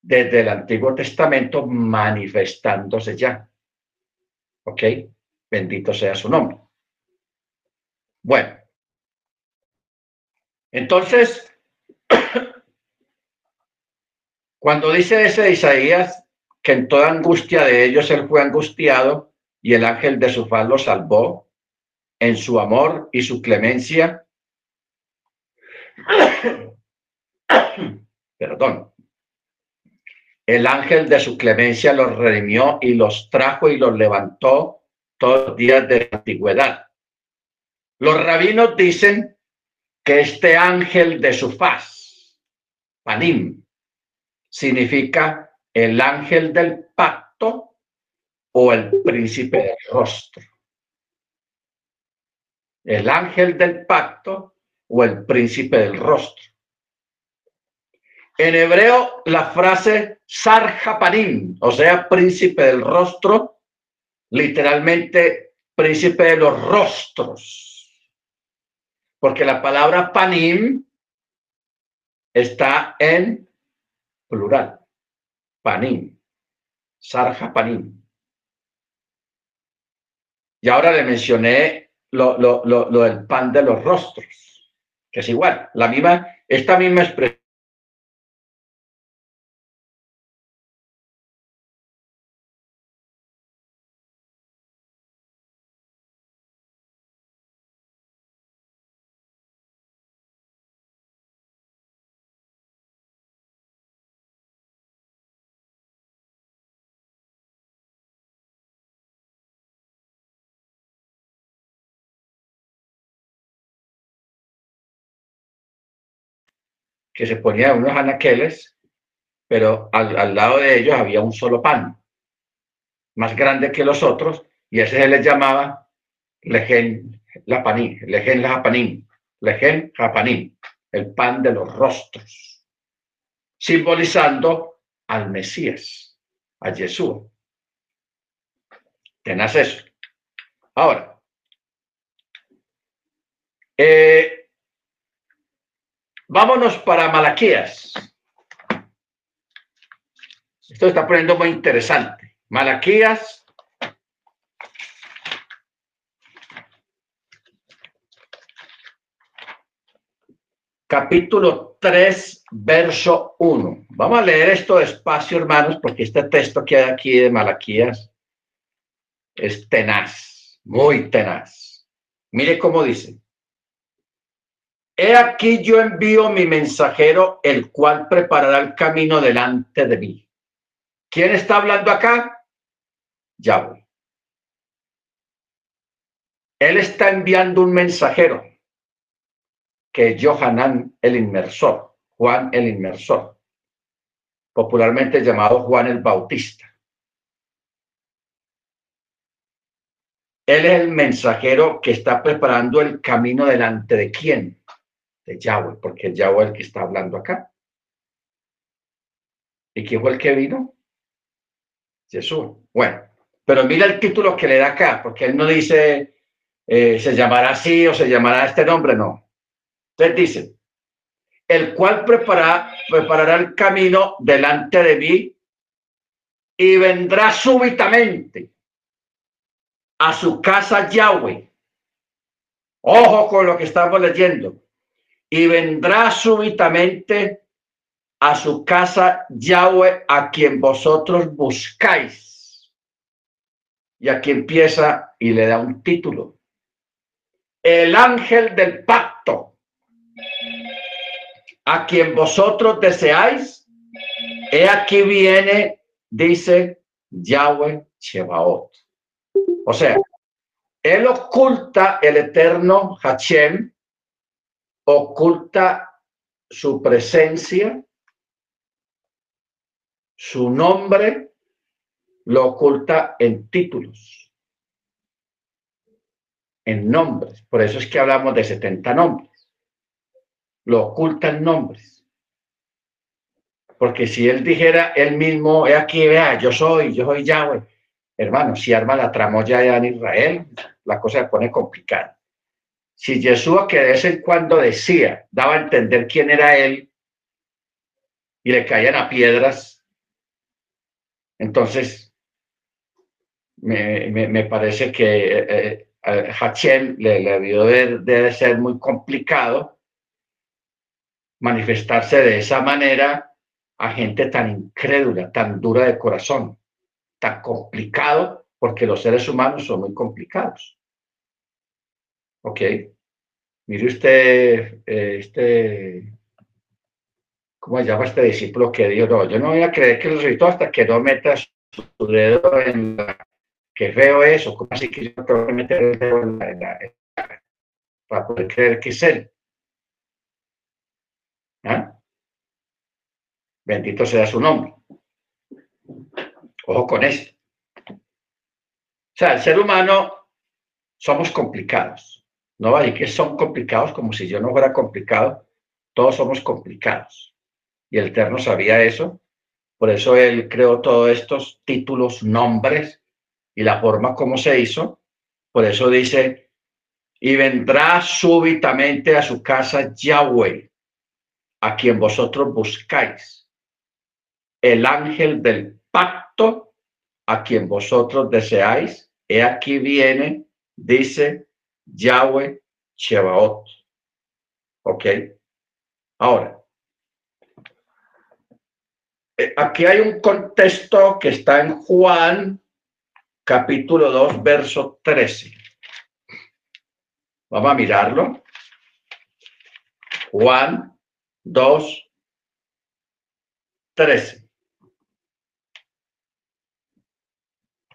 desde el Antiguo Testamento manifestándose ya. ¿Ok? Bendito sea su nombre. Bueno, entonces, cuando dice ese Isaías que en toda angustia de ellos él fue angustiado y el ángel de su faz lo salvó en su amor y su clemencia, perdón, el ángel de su clemencia los redimió y los trajo y los levantó todos los días de la antigüedad. Los rabinos dicen que este ángel de su faz, Panim, significa el ángel del pacto o el príncipe del rostro. El ángel del pacto o el príncipe del rostro. En hebreo, la frase Sarjapanim, o sea, príncipe del rostro, literalmente príncipe de los rostros. Porque la palabra panim está en plural. Panim. Sarjapanim. Y ahora le mencioné lo, lo, lo, lo del pan de los rostros, que es igual, la misma, esta misma expresión que se ponía unos anaqueles, pero al, lado de ellos había un solo pan, más grande que los otros, y ese se les llamaba lejen lapanín, lejen japanín, lejen japanín, el pan de los rostros, simbolizando al Mesías, a Jesús. Tenás eso. Ahora, eh, Vámonos para Malaquías. Esto está poniendo muy interesante. Malaquías. Capítulo 3, verso 1. Vamos a leer esto despacio, hermanos, porque este texto que hay aquí de Malaquías es tenaz, muy tenaz. Mire cómo dice. He aquí yo envío mi mensajero, el cual preparará el camino delante de mí. ¿Quién está hablando acá? Yahweh. Él está enviando un mensajero, que es Johanan el Inmersor, Juan el Inmersor, popularmente llamado Juan el Bautista. Él es el mensajero que está preparando el camino delante de quién? Yahweh, porque es Yahweh el que está hablando acá. ¿Y quién fue el que vino? Jesús. Bueno, pero mira el título que le da acá, porque él no dice eh, se llamará así o se llamará este nombre, no. Entonces dice, el cual prepara, preparará el camino delante de mí y vendrá súbitamente a su casa Yahweh. Ojo con lo que estamos leyendo y vendrá súbitamente a su casa Yahweh a quien vosotros buscáis. Y aquí empieza y le da un título. El ángel del pacto, a quien vosotros deseáis, he aquí viene, dice Yahweh Shebaot. O sea, él oculta el eterno Hachem oculta su presencia, su nombre, lo oculta en títulos, en nombres. Por eso es que hablamos de 70 nombres. Lo oculta en nombres. Porque si él dijera él mismo, he aquí, vea, yo soy, yo soy Yahweh, hermano, si arma la tramoya en Israel, la cosa se pone complicada si Jesús que de vez en cuando decía, daba a entender quién era él y le caían a piedras, entonces me, parece que eh, eh le, le de, de ser muy complicado manifestarse de esa manera a gente tan incrédula, tan dura de corazón, tan complicado, porque los seres humanos son muy complicados. Ok. Mire usted, eh, este, ¿cómo se llama este discípulo que dijo, no, yo no voy a creer que resucitó hasta que no meta su dedo en la, que feo eso, ¿cómo así que yo tengo que meter el dedo en la, para poder creer que es él? ¿Ah? Bendito sea su nombre. Ojo con esto. O sea, el ser humano somos complicados. No hay que son complicados como si yo no fuera complicado. Todos somos complicados. Y el Eterno sabía eso. Por eso él creó todos estos títulos, nombres y la forma como se hizo. Por eso dice, y vendrá súbitamente a su casa Yahweh, a quien vosotros buscáis, el ángel del pacto, a quien vosotros deseáis. He aquí viene, dice Yahweh Shebaot. ¿Ok? Ahora, eh, aquí hay un contexto que está en Juan capítulo 2, verso 13. Vamos a mirarlo. Juan 2, 13.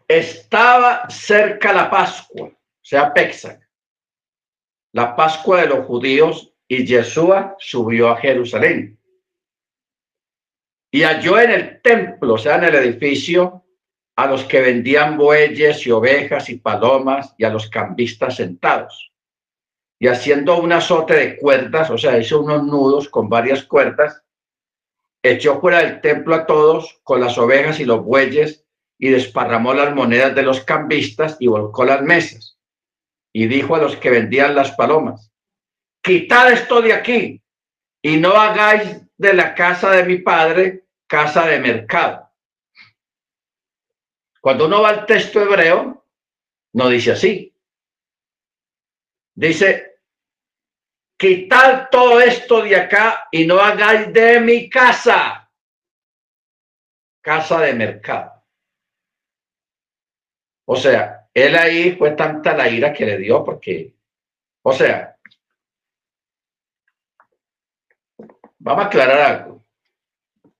Estaba cerca la Pascua, o sea, Pexac, la Pascua de los judíos, y Yeshua subió a Jerusalén. Y halló en el templo, o sea, en el edificio, a los que vendían bueyes y ovejas y palomas y a los cambistas sentados. Y haciendo un azote de cuerdas, o sea, hizo unos nudos con varias cuerdas, echó fuera del templo a todos con las ovejas y los bueyes y desparramó las monedas de los cambistas y volcó las mesas. Y dijo a los que vendían las palomas, quitad esto de aquí y no hagáis de la casa de mi padre casa de mercado. Cuando uno va al texto hebreo, no dice así. Dice, quitad todo esto de acá y no hagáis de mi casa casa de mercado. O sea, él ahí fue tanta la ira que le dio porque, o sea, vamos a aclarar algo,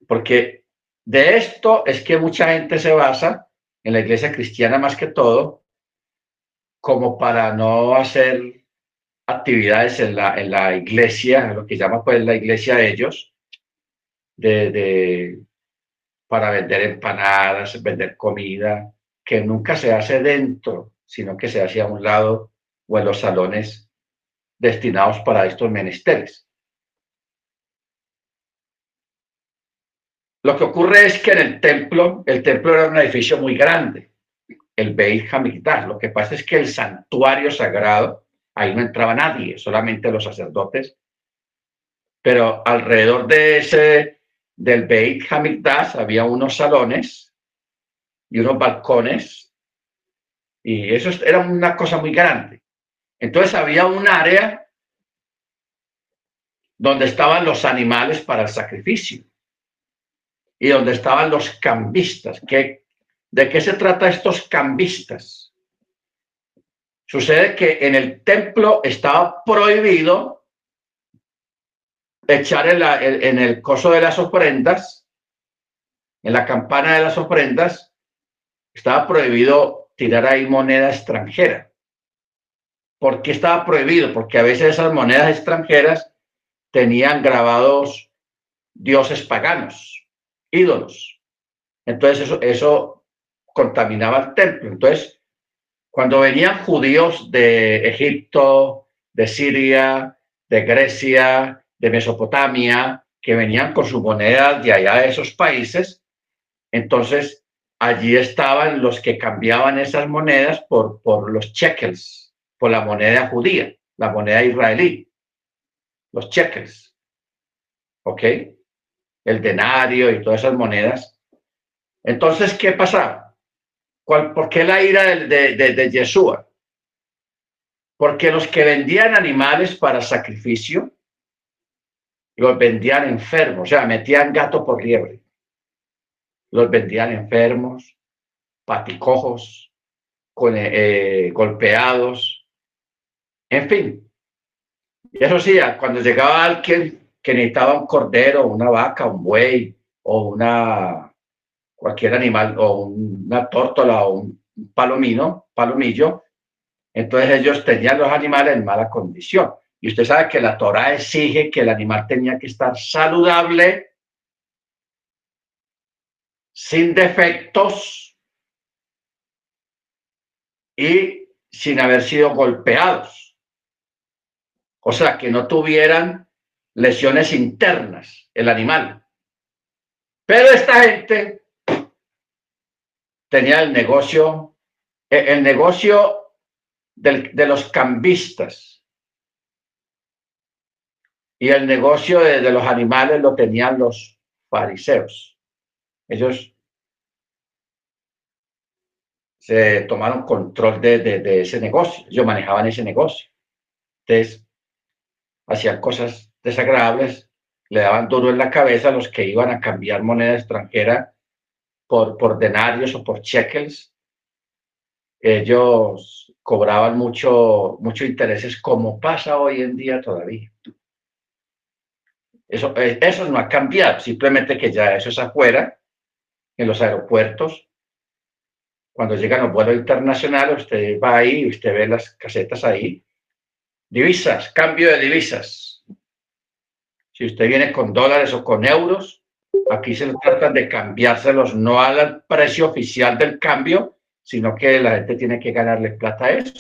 porque de esto es que mucha gente se basa en la iglesia cristiana más que todo, como para no hacer actividades en la, en la iglesia, lo que llama pues la iglesia de ellos, de, de, para vender empanadas, vender comida, que nunca se hace dentro, sino que se hace a un lado o en los salones destinados para estos menesteres. Lo que ocurre es que en el templo, el templo era un edificio muy grande, el Beit Hamikdash. Lo que pasa es que el santuario sagrado, ahí no entraba nadie, solamente los sacerdotes. Pero alrededor de ese, del Beit Hamikdash, había unos salones y unos balcones. Y eso era una cosa muy grande. Entonces había un área donde estaban los animales para el sacrificio y donde estaban los cambistas. ¿Qué, ¿De qué se trata estos cambistas? Sucede que en el templo estaba prohibido echar en, en el coso de las ofrendas, en la campana de las ofrendas, estaba prohibido tirar ahí moneda extranjera. ¿Por qué estaba prohibido? Porque a veces esas monedas extranjeras tenían grabados dioses paganos, ídolos. Entonces eso, eso contaminaba el templo. Entonces, cuando venían judíos de Egipto, de Siria, de Grecia, de Mesopotamia, que venían con sus monedas de allá de esos países, entonces allí estaban los que cambiaban esas monedas por, por los shekels, por la moneda judía, la moneda israelí, los shekels. ¿Ok? El denario y todas esas monedas. Entonces, ¿qué pasaba? ¿Cuál, ¿Por qué la ira de, de, de, de Yeshua? Porque los que vendían animales para sacrificio, los vendían enfermos, o sea, metían gato por liebre los vendían enfermos, paticojos, con, eh, golpeados, en fin. Y eso sí, cuando llegaba alguien que necesitaba un cordero, una vaca, un buey o una cualquier animal o una tórtola o un palomino, palomillo, entonces ellos tenían los animales en mala condición. Y usted sabe que la Torah exige que el animal tenía que estar saludable sin defectos y sin haber sido golpeados. O sea, que no tuvieran lesiones internas el animal. Pero esta gente tenía el negocio, e, el negocio de los cambistas. Y el negocio de, de los animales lo tenían los fariseos. Ellos se tomaron control de, de, ese negocio, ellos manejaban ese negocio. Entonces, hacían cosas desagradables, le daban duro en la cabeza a los que iban a cambiar moneda extranjera por, por denarios o por cheques. Ellos cobraban mucho, mucho intereses, como pasa hoy en día todavía. Eso, eh, eso no ha cambiado, simplemente que ya eso es afuera, en los aeropuertos. Cuando llegan los vuelos internacionales, usted va ahí, usted ve las casetas ahí. Divisas, cambio de divisas. Si usted viene con dólares o con euros, aquí se tratan de cambiárselos no al precio oficial del cambio, sino que la gente tiene que ganarle plata a eso.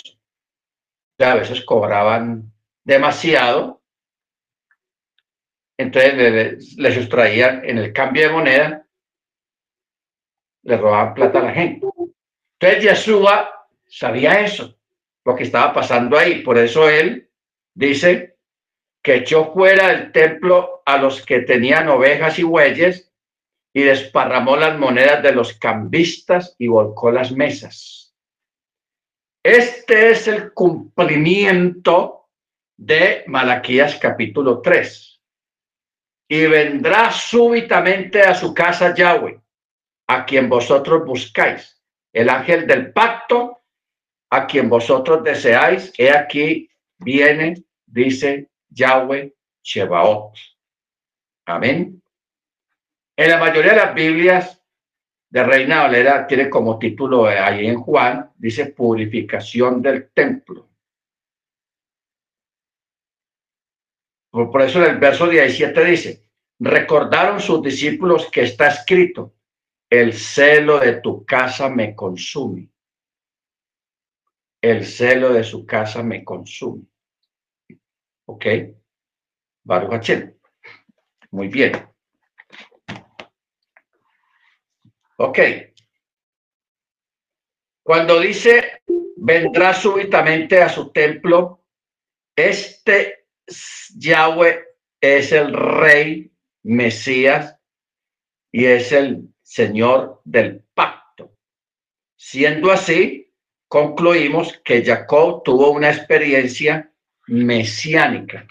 Ya a veces cobraban demasiado entonces le, sustraían en el cambio de moneda, le robaban plata a la gente. Entonces Yeshua sabía eso, lo que estaba pasando ahí. Por eso él dice que echó fuera del templo a los que tenían ovejas y bueyes y desparramó las monedas de los cambistas y volcó las mesas. Este es el cumplimiento de Malaquías capítulo 3 y vendrá súbitamente a su casa Yahweh, a quien vosotros buscáis, el ángel del pacto, a quien vosotros deseáis, he aquí viene, dice Yahweh Shebaot. Amén. En la mayoría de las Biblias de Reina Valera tiene como título ahí en Juan, dice purificación del templo. Por eso en el verso 17 dice, recordaron sus discípulos que está escrito, el celo de tu casa me consume. El celo de su casa me consume. ¿Ok? Baruch Muy bien. Ok. Cuando dice, vendrá súbitamente a su templo, este Yahweh es el rey Mesías y es el Señor del pacto. Siendo así, concluimos que Jacob tuvo una experiencia mesiánica.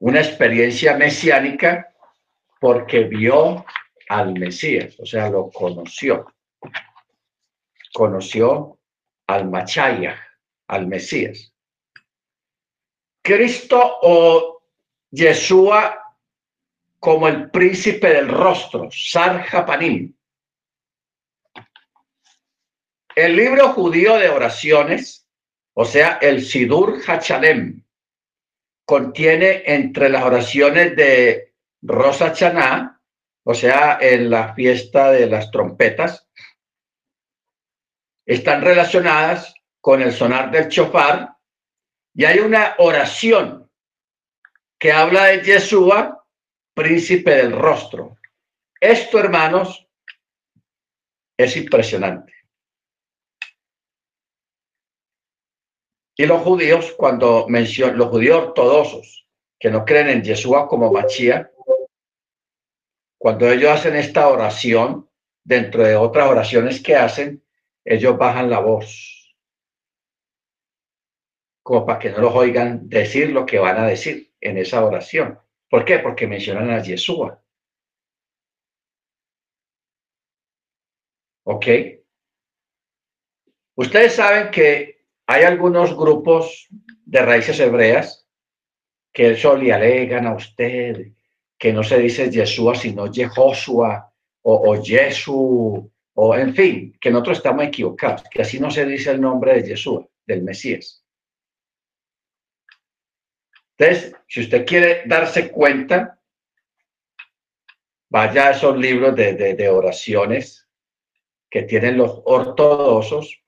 Una experiencia mesiánica porque vio al Mesías, o sea, lo conoció. Conoció al Machaya, al Mesías. Cristo o Yeshua como el príncipe del rostro, Sarjapanim. El libro judío de oraciones, o sea, el Sidur Hachalem, contiene entre las oraciones de Rosa Chaná, o sea, en la fiesta de las trompetas, están relacionadas con el sonar del chofar y hay una oración que habla de Yeshua, príncipe del rostro. Esto, hermanos, es impresionante. Y los judíos, cuando mencionan, los judíos ortodoxos, que no creen en Yeshua como Machía, cuando ellos hacen esta oración, dentro de otras oraciones que hacen, ellos bajan la voz como para que no los oigan decir lo que van a decir en esa oración. ¿Por qué? Porque mencionan a Yeshua. ¿Ok? Ustedes saben que hay algunos grupos de raíces hebreas que eso le alegan a usted, que no se dice Yeshua, sino Jehoshua o, o Yesu, o en fin, que nosotros estamos equivocados, que así no se dice el nombre de Yeshua, del Mesías. Entonces, si usted quiere darse cuenta, vaya a esos libros de, de oraciones que tienen los ortodoxos,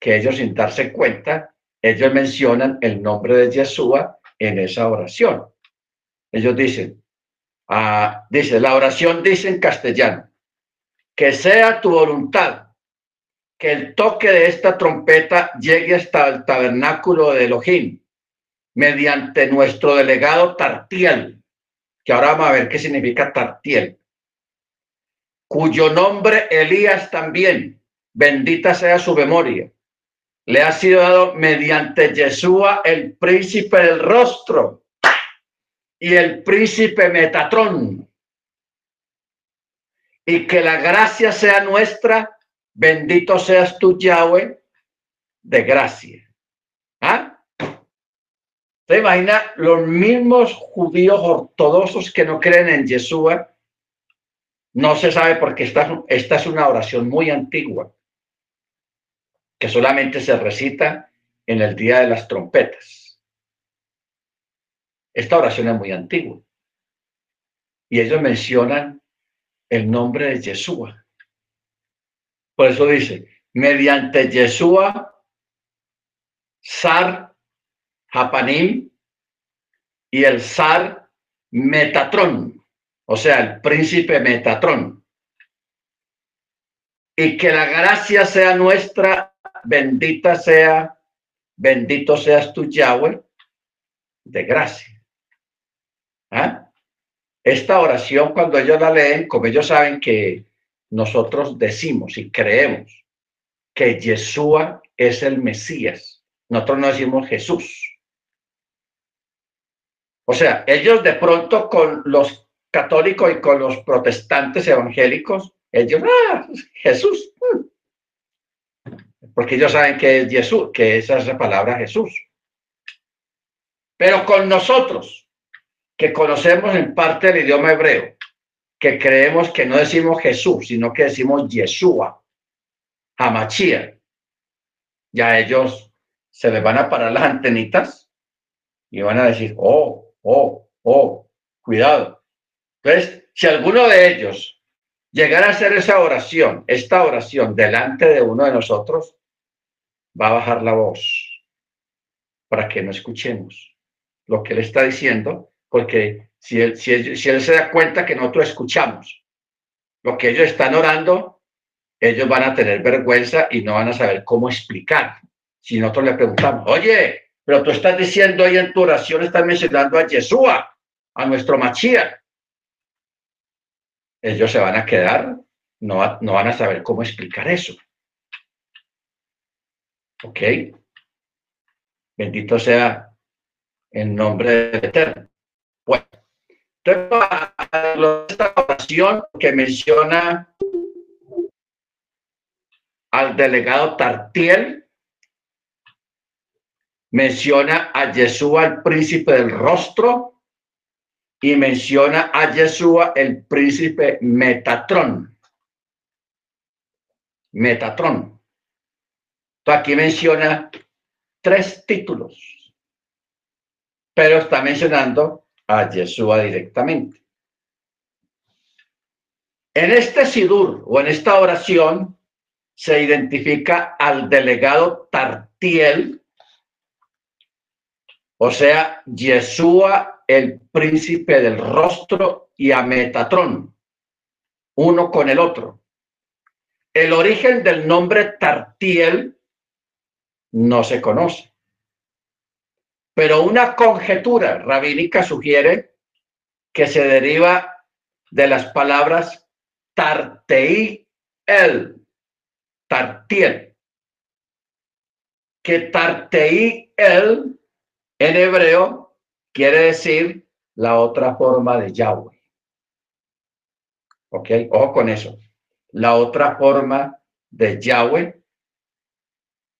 que ellos sin darse cuenta, ellos mencionan el nombre de Yeshua en esa oración. Ellos dicen, ah, dice, la oración dice en castellano, que sea tu voluntad que el toque de esta trompeta llegue hasta el tabernáculo de Elohim mediante nuestro delegado Tartiel, que ahora vamos a ver qué significa Tartiel, cuyo nombre Elías también, bendita sea su memoria, le ha sido dado mediante Yeshua el príncipe del rostro y el príncipe Metatrón. Y que la gracia sea nuestra Bendito seas tú, Yahweh, de gracia. ¿Ah? ¿Se imagina los mismos judíos ortodoxos que no creen en Yeshua? No se sabe porque esta, esta es una oración muy antigua que solamente se recita en el día de las trompetas. Esta oración es muy antigua. Y ellos mencionan el nombre de Yeshua. Por eso dice, mediante Yeshua, Sar, Japanim y el Sar Metatrón, o sea, el príncipe Metatrón. Y que la gracia sea nuestra, bendita sea, bendito seas tu Yahweh, de gracia. ¿Ah? Esta oración, cuando ellos la leen, como ellos saben que nosotros decimos y creemos que Yeshua es el Mesías. Nosotros no decimos Jesús. O sea, ellos de pronto con los católicos y con los protestantes evangélicos, ellos, ah, Jesús. Porque ellos saben que es Jesús, que esa es la palabra Jesús. Pero con nosotros, que conocemos en parte el idioma hebreo, que creemos que no decimos Jesús, sino que decimos Yeshua, Hamachia. Ya ellos se les van a parar las antenitas y van a decir, oh, oh, oh, cuidado. Entonces, si alguno de ellos llegara a hacer esa oración, esta oración delante de uno de nosotros, va a bajar la voz para que no escuchemos lo que él está diciendo, porque si él, si, él, se da cuenta que nosotros escuchamos lo que ellos están orando, ellos van a tener vergüenza y no van a saber cómo explicar. Si nosotros le preguntamos, oye, pero tú estás diciendo ahí en tu oración, estás mencionando a Yeshua, a nuestro Machía. Ellos se van a quedar, no, no van a saber cómo explicar eso. ¿Ok? Bendito sea el nombre del Eterno. Bueno, esta oración que menciona al delegado Tartiel, menciona a Yeshua el príncipe del rostro y menciona a Yeshua el príncipe Metatrón. Metatrón. aquí menciona tres títulos, pero está mencionando a Yeshua directamente. En este Sidur o en esta oración se identifica al delegado Tartiel, o sea, Yeshua, el príncipe del rostro, y a Metatrón, uno con el otro. El origen del nombre Tartiel no se conoce. Pero una conjetura rabínica sugiere que se deriva de las palabras tartei el, tartiel, que tartei el en hebreo quiere decir la otra forma de Yahweh. ¿Ok? Ojo con eso. La otra forma de Yahweh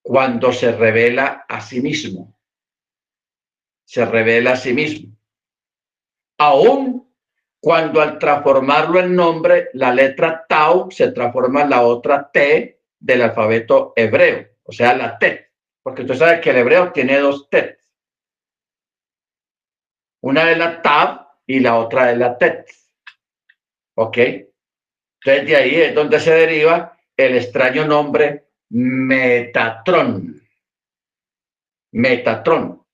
cuando se revela a sí mismo se revela a sí mismo. Aún cuando al transformarlo en nombre, la letra Tau se transforma en la otra T del alfabeto hebreo, o sea, la T, porque usted sabe que el hebreo tiene dos T. Una es la Tav y la otra es la Tet. ¿Ok? Entonces de ahí es donde se deriva el extraño nombre Metatron. Metatron.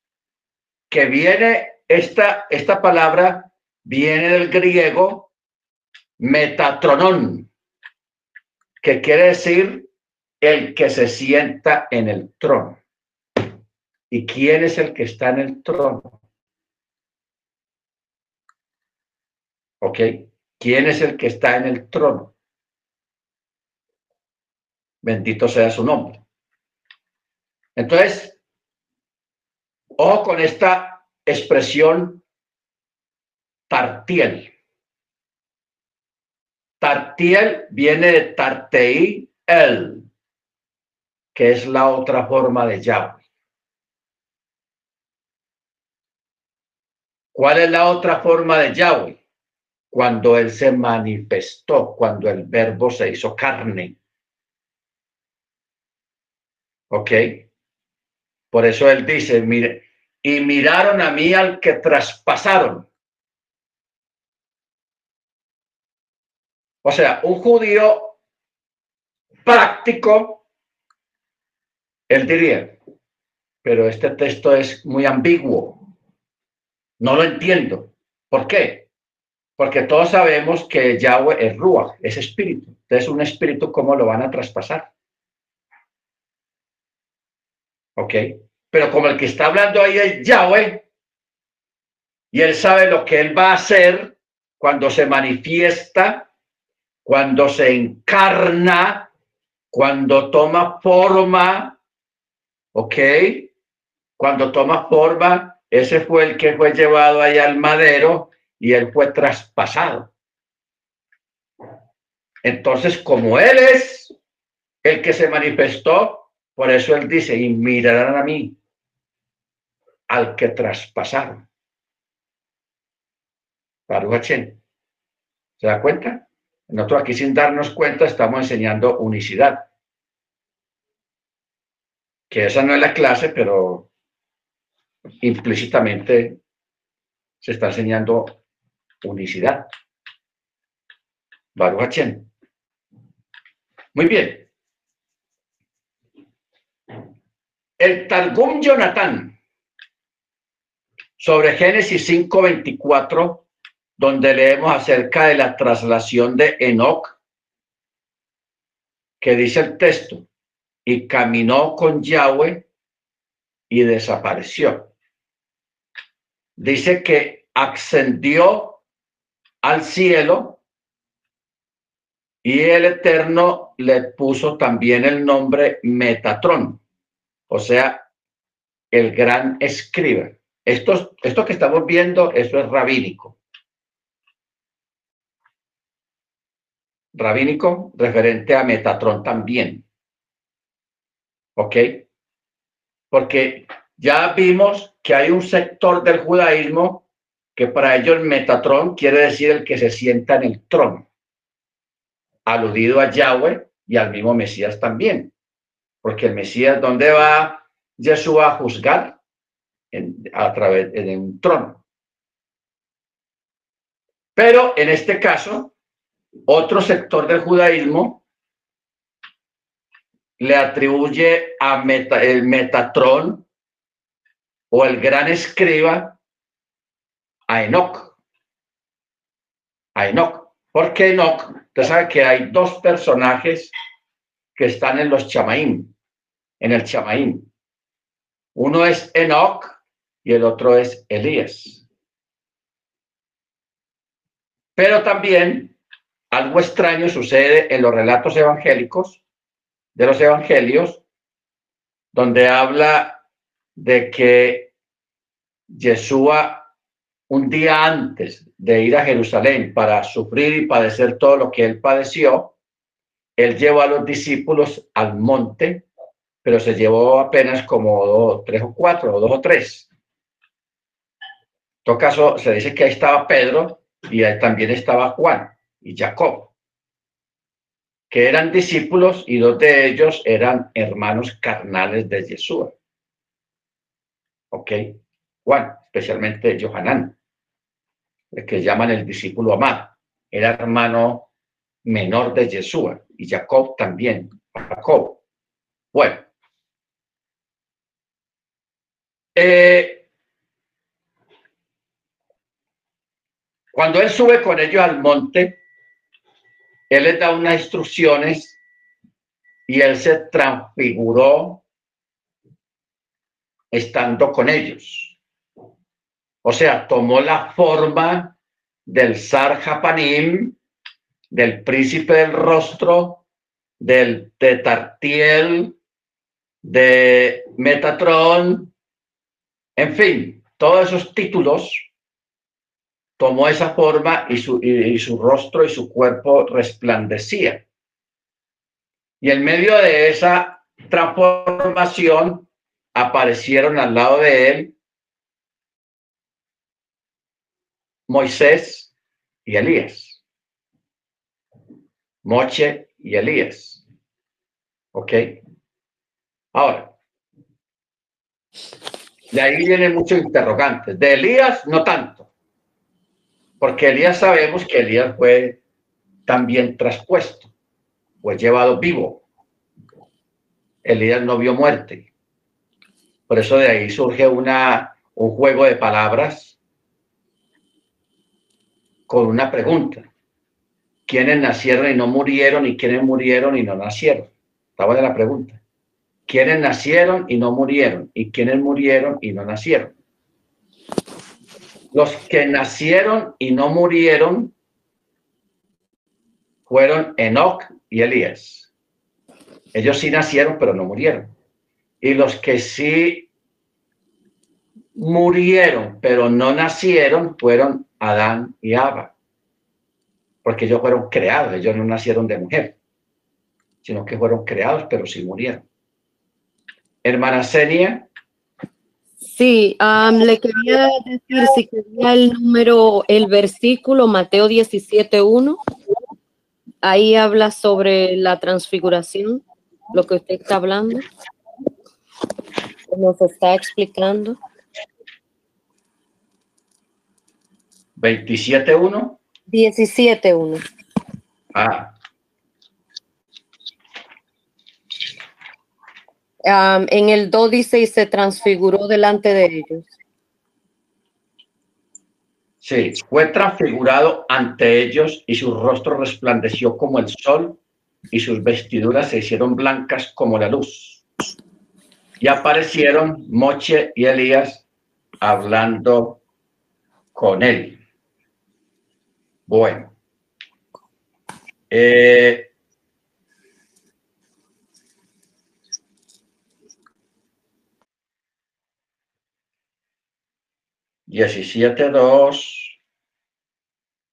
Que viene, esta, esta palabra viene del griego Metatronón, que quiere decir el que se sienta en el trono. ¿Y quién es el que está en el trono? ¿Ok? ¿Quién es el que está en el trono? Bendito sea su nombre. Entonces, ojo con esta expresión tartiel. Tartiel viene de tartei el, que es la otra forma de Yahweh. ¿Cuál es la otra forma de Yahweh? Cuando Él se manifestó, cuando el verbo se hizo carne. ¿Ok? Por eso Él dice, mire, y miraron a mí al que traspasaron. O sea, un judío práctico, él diría, pero este texto es muy ambiguo. No lo entiendo. ¿Por qué? Porque todos sabemos que Yahweh es Ruach, es espíritu. Entonces, un espíritu, ¿cómo lo van a traspasar? ¿Ok? Pero como el que está hablando ahí es Yahweh, y él sabe lo que él va a hacer cuando se manifiesta, cuando se encarna, cuando toma forma, ¿ok? Cuando toma forma, ese fue el que fue llevado allá al madero y él fue traspasado. Entonces, como él es el que se manifestó, por eso él dice, y mirarán a mí, al que traspasaron. ¿Se da cuenta? Nosotros aquí sin darnos cuenta estamos enseñando unicidad. Que esa no es la clase, pero implícitamente se está enseñando unicidad. Baruch Muy bien. El Targum Jonathan sobre Génesis 5:24, donde leemos acerca de la traslación de Enoch, que dice el texto, y caminó con Yahweh y desapareció dice que ascendió al cielo y el Eterno le puso también el nombre Metatrón, o sea, el gran escriba. Esto, esto que estamos viendo, eso es rabínico. Rabínico referente a Metatrón también. ¿Ok? Porque ya vimos que hay un sector del judaísmo que para ellos Metatrón quiere decir el que se sienta en el trono, aludido a Yahweh y al mismo Mesías también, porque el Mesías, ¿dónde va Jesús a juzgar? a través de un trono. Pero en este caso, otro sector del judaísmo le atribuye a el Metatrón o el gran escriba a Enoch. A Enoch. Porque Enoch, usted sabe que hay dos personajes que están en los chamaín, en el chamaín. Uno es Enoch y el otro es Elías. Pero también algo extraño sucede en los relatos evangélicos, de los evangelios, donde habla de que Yeshua, un día antes de ir a Jerusalén para sufrir y padecer todo lo que él padeció, él llevó a los discípulos al monte, pero se llevó apenas como tres o cuatro, o dos o tres. En todo caso, se dice que ahí estaba Pedro y ahí también estaba Juan y Jacob, que eran discípulos y dos de ellos eran hermanos carnales de Yeshua. ¿ok? Juan, especialmente Johanán, el que llaman el discípulo amado, era hermano menor de Yeshua y Jacob también. Jacob. Bueno. Eh, cuando él sube con ellos al monte, él les da unas instrucciones y él se transfiguró estando con ellos. O sea, tomó la forma del Sar del príncipe del rostro, del Tetartiel, de Metatron, en fin, todos esos títulos tomó esa forma y su, y su rostro y su cuerpo resplandecía. Y en medio de esa transformación aparecieron al lado de él Moisés y Elías. Moche y Elías. ¿Ok? Ahora, de ahí vienen muchos interrogantes. De Elías, no tanto. Porque Elías sabemos que Elías fue también traspuesto, fue llevado vivo. Elías no vio muerte. Por eso de ahí surge una, un juego de palabras con una pregunta. ¿Quiénes nacieron y no murieron y quiénes murieron y no nacieron? Estaba de la pregunta. ¿Quiénes nacieron y no murieron y quiénes murieron y no nacieron? Los que nacieron y no murieron fueron Enoch y Elías. Ellos sí nacieron, pero no murieron. Y los que sí murieron, pero no nacieron, fueron Adán y Ava. Porque ellos fueron creados, ellos no nacieron de mujer, sino que fueron creados, pero sí murieron. Hermana Senia. Sí, le quería decir si quería el número, el versículo Mateo 17.1. Ahí habla sobre la transfiguración, lo que usted está hablando nos está explicando. 27.1. 17.1. Ah. en el 2 dice y se transfiguró delante de ellos. Sí, fue transfigurado ante ellos y su rostro resplandeció como el sol y sus vestiduras se hicieron blancas como la luz y aparecieron Moche y Elías hablando con él. Bueno. Eh, diecisiete dos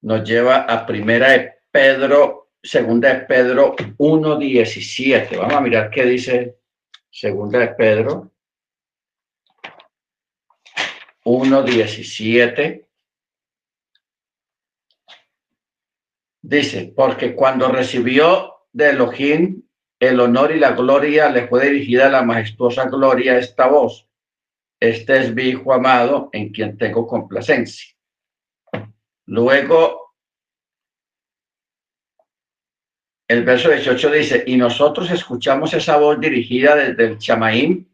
nos lleva a primera de Pedro, segunda de Pedro 1.17. Vamos a mirar qué dice Segunda de Pedro 1.17. Dice, porque cuando recibió de Elohim el honor y la gloria, le fue dirigida la majestuosa gloria esta voz. Este es mi hijo amado en quien tengo complacencia. Luego el verso 18 dice, y nosotros escuchamos esa voz dirigida desde el Chamaín,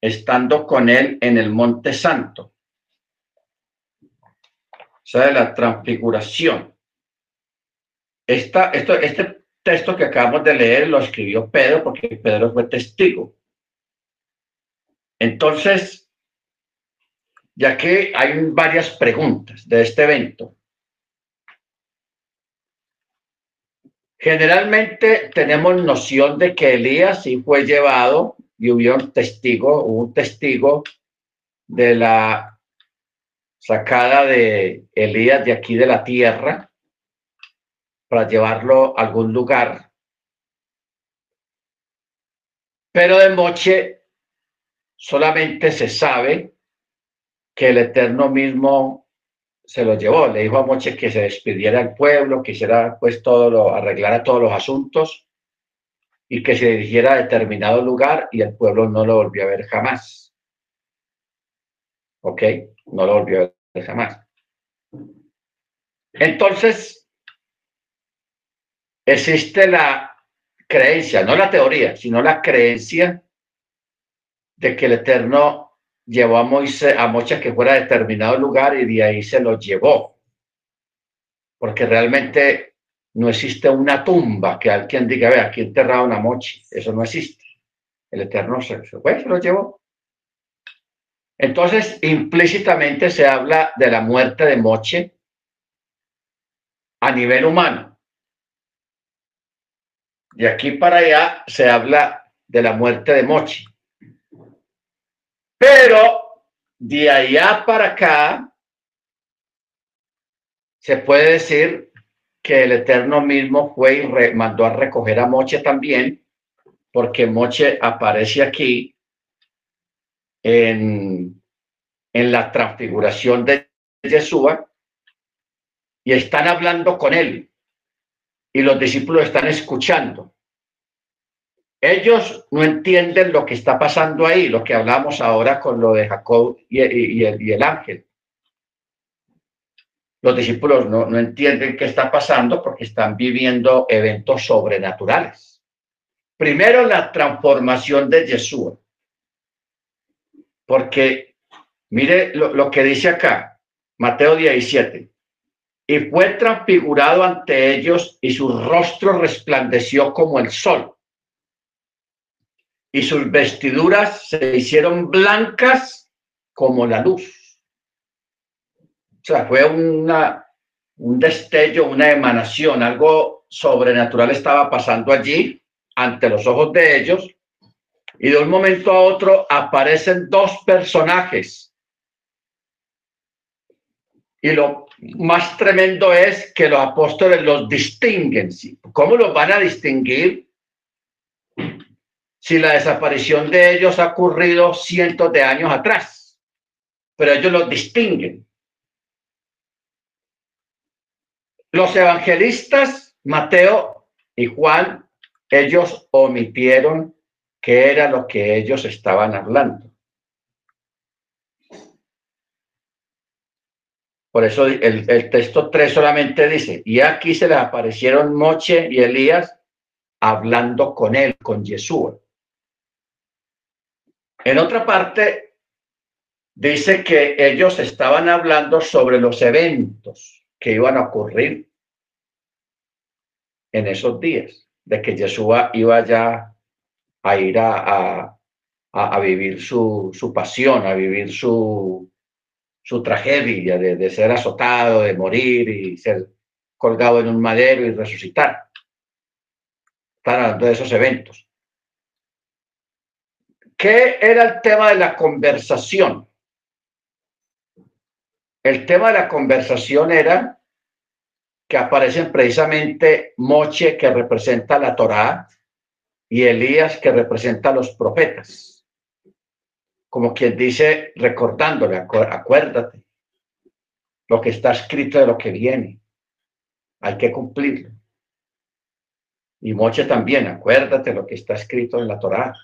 estando con él en el Monte Santo. O sea, de la transfiguración. Este texto que acabamos de leer lo escribió Pedro porque Pedro fue testigo. Entonces, ya que hay varias preguntas de este evento, Generalmente tenemos noción de que Elías sí fue llevado y hubo un testigo, un testigo de la sacada de Elías de aquí de la tierra para llevarlo a algún lugar. Pero de Moche solamente se sabe que el Eterno mismo se lo llevó, le dijo a Moche que se despidiera del pueblo, que hiciera pues todo lo, arreglara todos los asuntos y que se dirigiera a determinado lugar y el pueblo no lo volvió a ver jamás. ¿Ok? No lo volvió a ver jamás. Entonces, existe la creencia, no la teoría, sino la creencia de que el Eterno llevó a Moisés, a Mocha que fuera a determinado lugar y de ahí se lo llevó. Porque realmente no existe una tumba que alguien diga, vea, aquí enterrado una mochi. Eso no existe. El Eterno se, se se lo llevó. Entonces, implícitamente se habla de la muerte de Moche a nivel humano. De aquí para allá se habla de la muerte de Mochi. Pero de allá para acá se puede decir que el Eterno mismo fue y mandó a recoger a Moche también, porque Moche aparece aquí en, en la transfiguración de Yeshua y están hablando con él y los discípulos están escuchando. Ellos no entienden lo que está pasando ahí, lo que hablamos ahora con lo de Jacob y, el, ángel. Los discípulos no, entienden qué está pasando porque están viviendo eventos sobrenaturales. Primero, la transformación de Jesús. Porque mire lo, lo que dice acá, Mateo 17 y fue transfigurado ante ellos y su rostro resplandeció como el sol y sus vestiduras se hicieron blancas como la luz. O sea, fue una, un destello, una emanación, algo sobrenatural estaba pasando allí ante los ojos de ellos y de un momento a otro aparecen dos personajes. Y lo más tremendo es que los apóstoles los distinguen. ¿Cómo los van a distinguir si la desaparición de ellos ha ocurrido cientos de años atrás? Pero ellos los distinguen. Los evangelistas, Mateo y Juan, ellos omitieron qué era lo que ellos estaban hablando. Por eso el, texto 3 solamente dice, y aquí se les aparecieron Moche y Elías hablando con él, con Yeshua. En otra parte, dice que ellos estaban hablando sobre los eventos que iban a ocurrir en esos días, de que Yeshua iba ya a ir a, a, vivir su, su pasión, a vivir su, su tragedia de, ser azotado, de morir y ser colgado en un madero y resucitar. Están hablando de esos eventos. ¿Qué era el tema de la conversación? El tema de la conversación era que aparecen precisamente Moche, que representa la Torá, y Elías, que representa a los profetas como quien dice, recordándole, acuérdate, lo que está escrito de lo que viene, hay que cumplirlo. Y Moche también, acuérdate lo que está escrito en la Torá,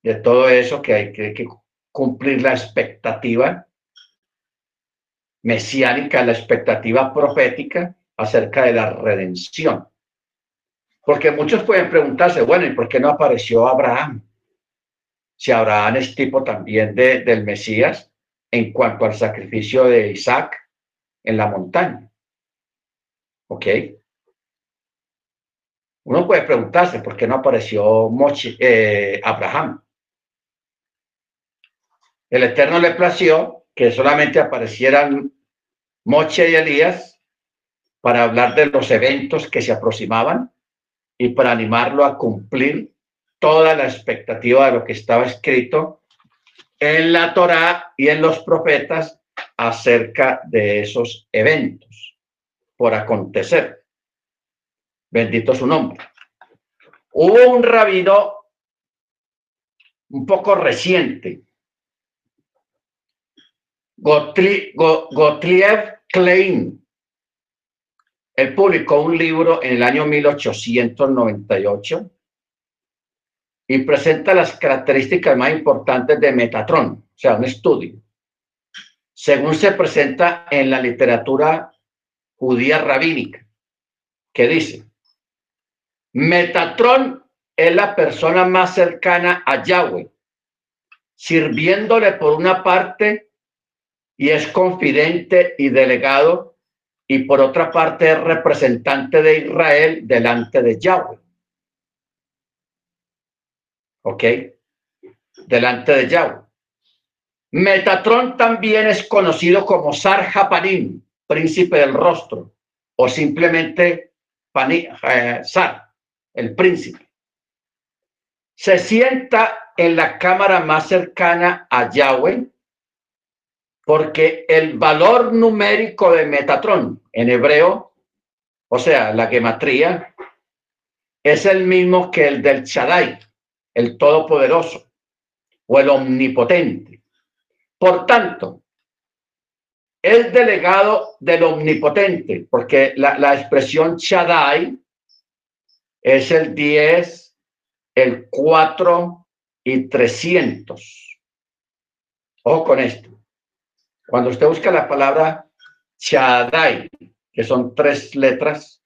de todo eso que hay que, que cumplir la expectativa mesiánica, la expectativa profética acerca de la redención. Porque muchos pueden preguntarse, bueno, ¿y por qué no apareció Abraham? Si Abraham es tipo también de, del Mesías en cuanto al sacrificio de Isaac en la montaña. ¿Ok? Uno puede preguntarse por qué no apareció eh, Abraham. El Eterno le plació que solamente aparecieran Moche y Elías para hablar de los eventos que se aproximaban y para animarlo a cumplir toda la expectativa de lo que estaba escrito en la Torá y en los profetas acerca de esos eventos por acontecer. Bendito su nombre. Hubo un rabino un poco reciente, Gottlieb Klein. Él publicó un libro en el año 1898 y presenta las características más importantes de Metatron, o sea, un estudio. Según se presenta en la literatura judía rabínica, que dice, Metatron es la persona más cercana a Yahweh, sirviéndole por una parte y es confidente y delegado, y por otra parte es representante de Israel delante de Yahweh. ¿Ok? Delante de Yahweh. Metatron también es conocido como Sar Japanim, príncipe del rostro, o simplemente eh, Sar, el príncipe. Se sienta en la cámara más cercana a Yahweh porque el valor numérico de Metatron en hebreo, o sea, la gematría, es el mismo que el del Shaddai, el Todopoderoso o el Omnipotente. Por tanto, es delegado del Omnipotente, porque la, la expresión Shaddai es el 10, el 4 y 300. Ojo con esto. Cuando usted busca la palabra Shaddai, que son tres letras,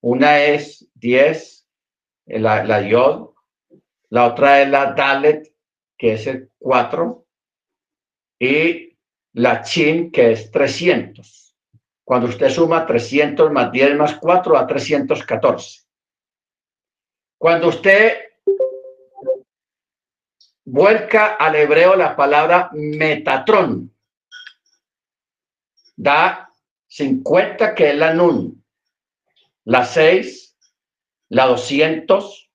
una es 10, la, la Yod, la otra es la Dalet, que es el 4, y la Chin, que es 300. Cuando usted suma 300 más 10 más 4 a 314. Cuando usted vuelca al hebreo la palabra Metatron, da 50 que es la nun, la 6, la 200,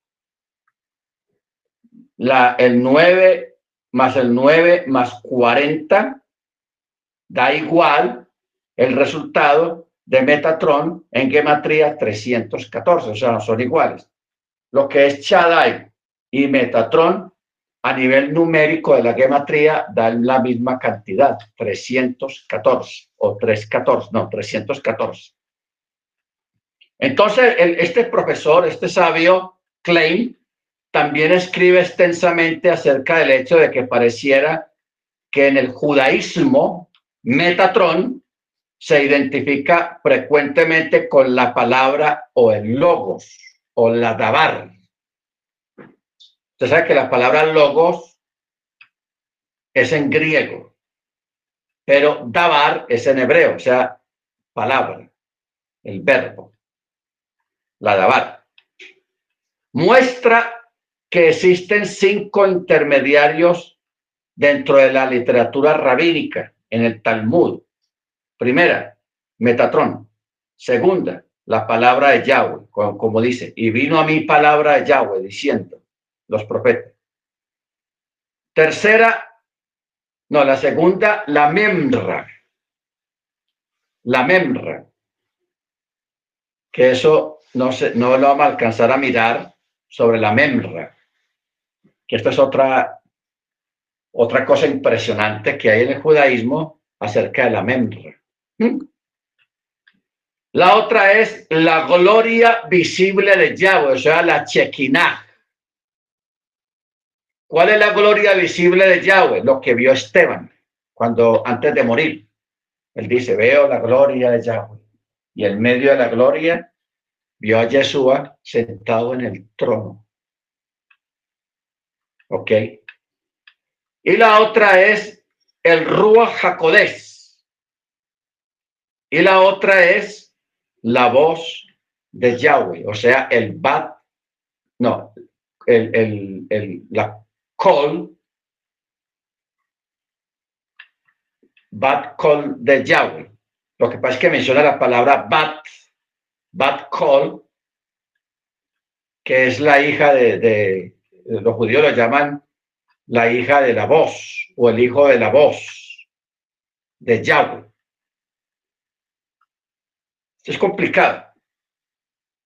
la, el 9 más el 9 más 40, da igual el resultado de Metatron en gematría 314, o sea, son iguales lo que es Shaddai y Metatron a nivel numérico de la gematría dan la misma cantidad, 314 o 314, no, 314. Entonces, este profesor, este sabio, Klein, también escribe extensamente acerca del hecho de que pareciera que en el judaísmo Metatron se identifica frecuentemente con la palabra o el logos o la dabar. Usted sabe que la palabra logos es en griego, pero dabar es en hebreo, o sea, palabra, el verbo, la dabar. Muestra que existen cinco intermediarios dentro de la literatura rabínica en el Talmud. Primera, Metatrón. Segunda, la palabra de Yahweh, como, dice, y vino a mi palabra de Yahweh diciendo, los profetas. Tercera, no, la segunda, la memra. La memra. Que eso no, se, no lo vamos a alcanzar a mirar sobre la memra. Que esto es otra, otra cosa impresionante que hay en el judaísmo acerca de la memra. ¿Mm? La otra es la gloria visible de Yahweh, o sea, la chequiná. ¿Cuál es la gloria visible de Yahweh? Lo que vio Esteban cuando antes de morir. Él dice, veo la gloria de Yahweh. Y en medio de la gloria vio a Yeshua sentado en el trono. ¿Ok? Y la otra es el Ruach Jacodés. Y la otra es la voz de Yahweh, o sea, el bat, no, el, el, el la call, bat call de Yahweh. Lo que pasa es que menciona la palabra bat, bat call, que es la hija de, de los judíos lo llaman la hija de la voz o el hijo de la voz de Yahweh. Es complicado.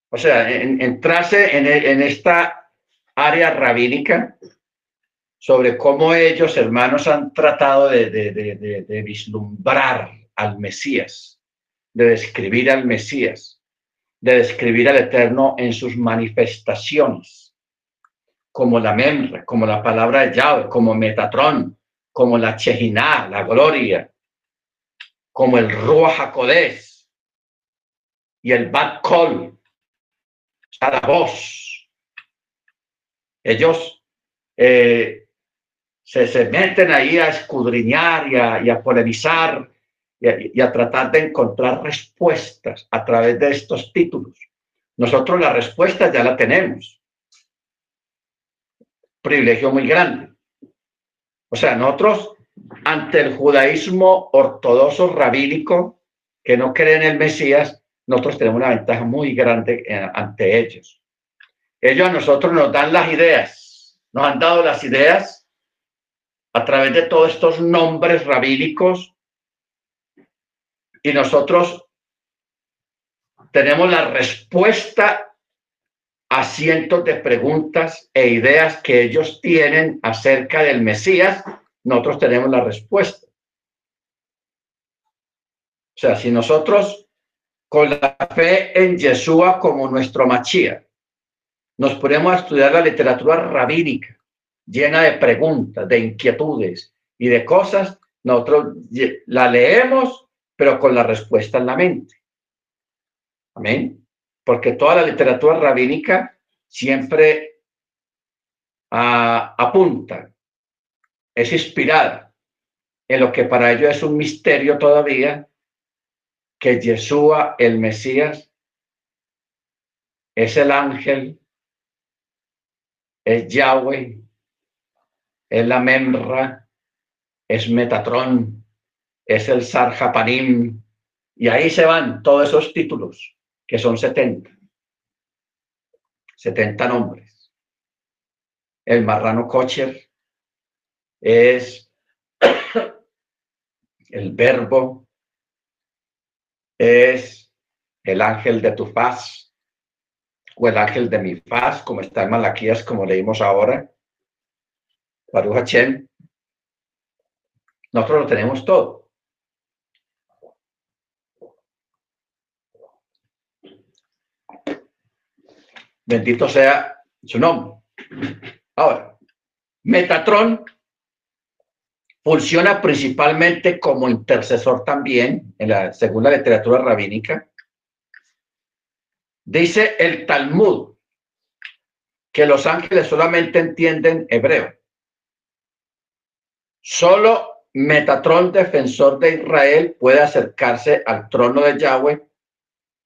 O sea, entrarse en, en esta área rabínica sobre cómo ellos, hermanos, han tratado de, de, vislumbrar al Mesías, de describir al Mesías, de describir al Eterno en sus manifestaciones, como la Memra, como la palabra de Yahweh, como Metatrón, como la Chejiná, la gloria, como el Ruach HaKodesh, y el bad call, a la. Ellos eh, se, se, meten ahí a escudriñar y a, y a polemizar y a, y a tratar de encontrar respuestas a través de estos títulos. Nosotros la respuesta ya la tenemos. Privilegio muy grande. O sea, nosotros ante el judaísmo ortodoxo rabínico que no cree en el Mesías, nosotros tenemos una ventaja muy grande eh, ante ellos. Ellos a nosotros nos dan las ideas, nos han dado las ideas a través de todos estos nombres rabínicos y nosotros tenemos la respuesta a cientos de preguntas e ideas que ellos tienen acerca del Mesías, nosotros tenemos la respuesta. O sea, si nosotros con la fe en Yeshua como nuestro Machía, nos ponemos a estudiar la literatura rabínica, llena de preguntas, de inquietudes y de cosas, nosotros la leemos, pero con la respuesta en la mente. Amén. Porque toda la literatura rabínica siempre ah, apunta, es inspirada en lo que para ellos es un misterio todavía, que Yeshua, el Mesías, es el ángel, es Yahweh, es la Memra, es Metatrón, es el Sarjapanim, y ahí se van todos esos títulos, que son 70. 70 nombres. El marrano Kocher es el verbo es el ángel de tu faz o el ángel de mi faz, como está en Malaquías, como leímos ahora. Baruch Hashem. Nosotros lo tenemos todo. Bendito sea su nombre. Ahora, Metatron Funciona principalmente como intercesor también, en la, según la literatura rabínica. Dice el Talmud que los ángeles solamente entienden hebreo. Solo Metatrón, defensor de Israel, puede acercarse al trono de Yahweh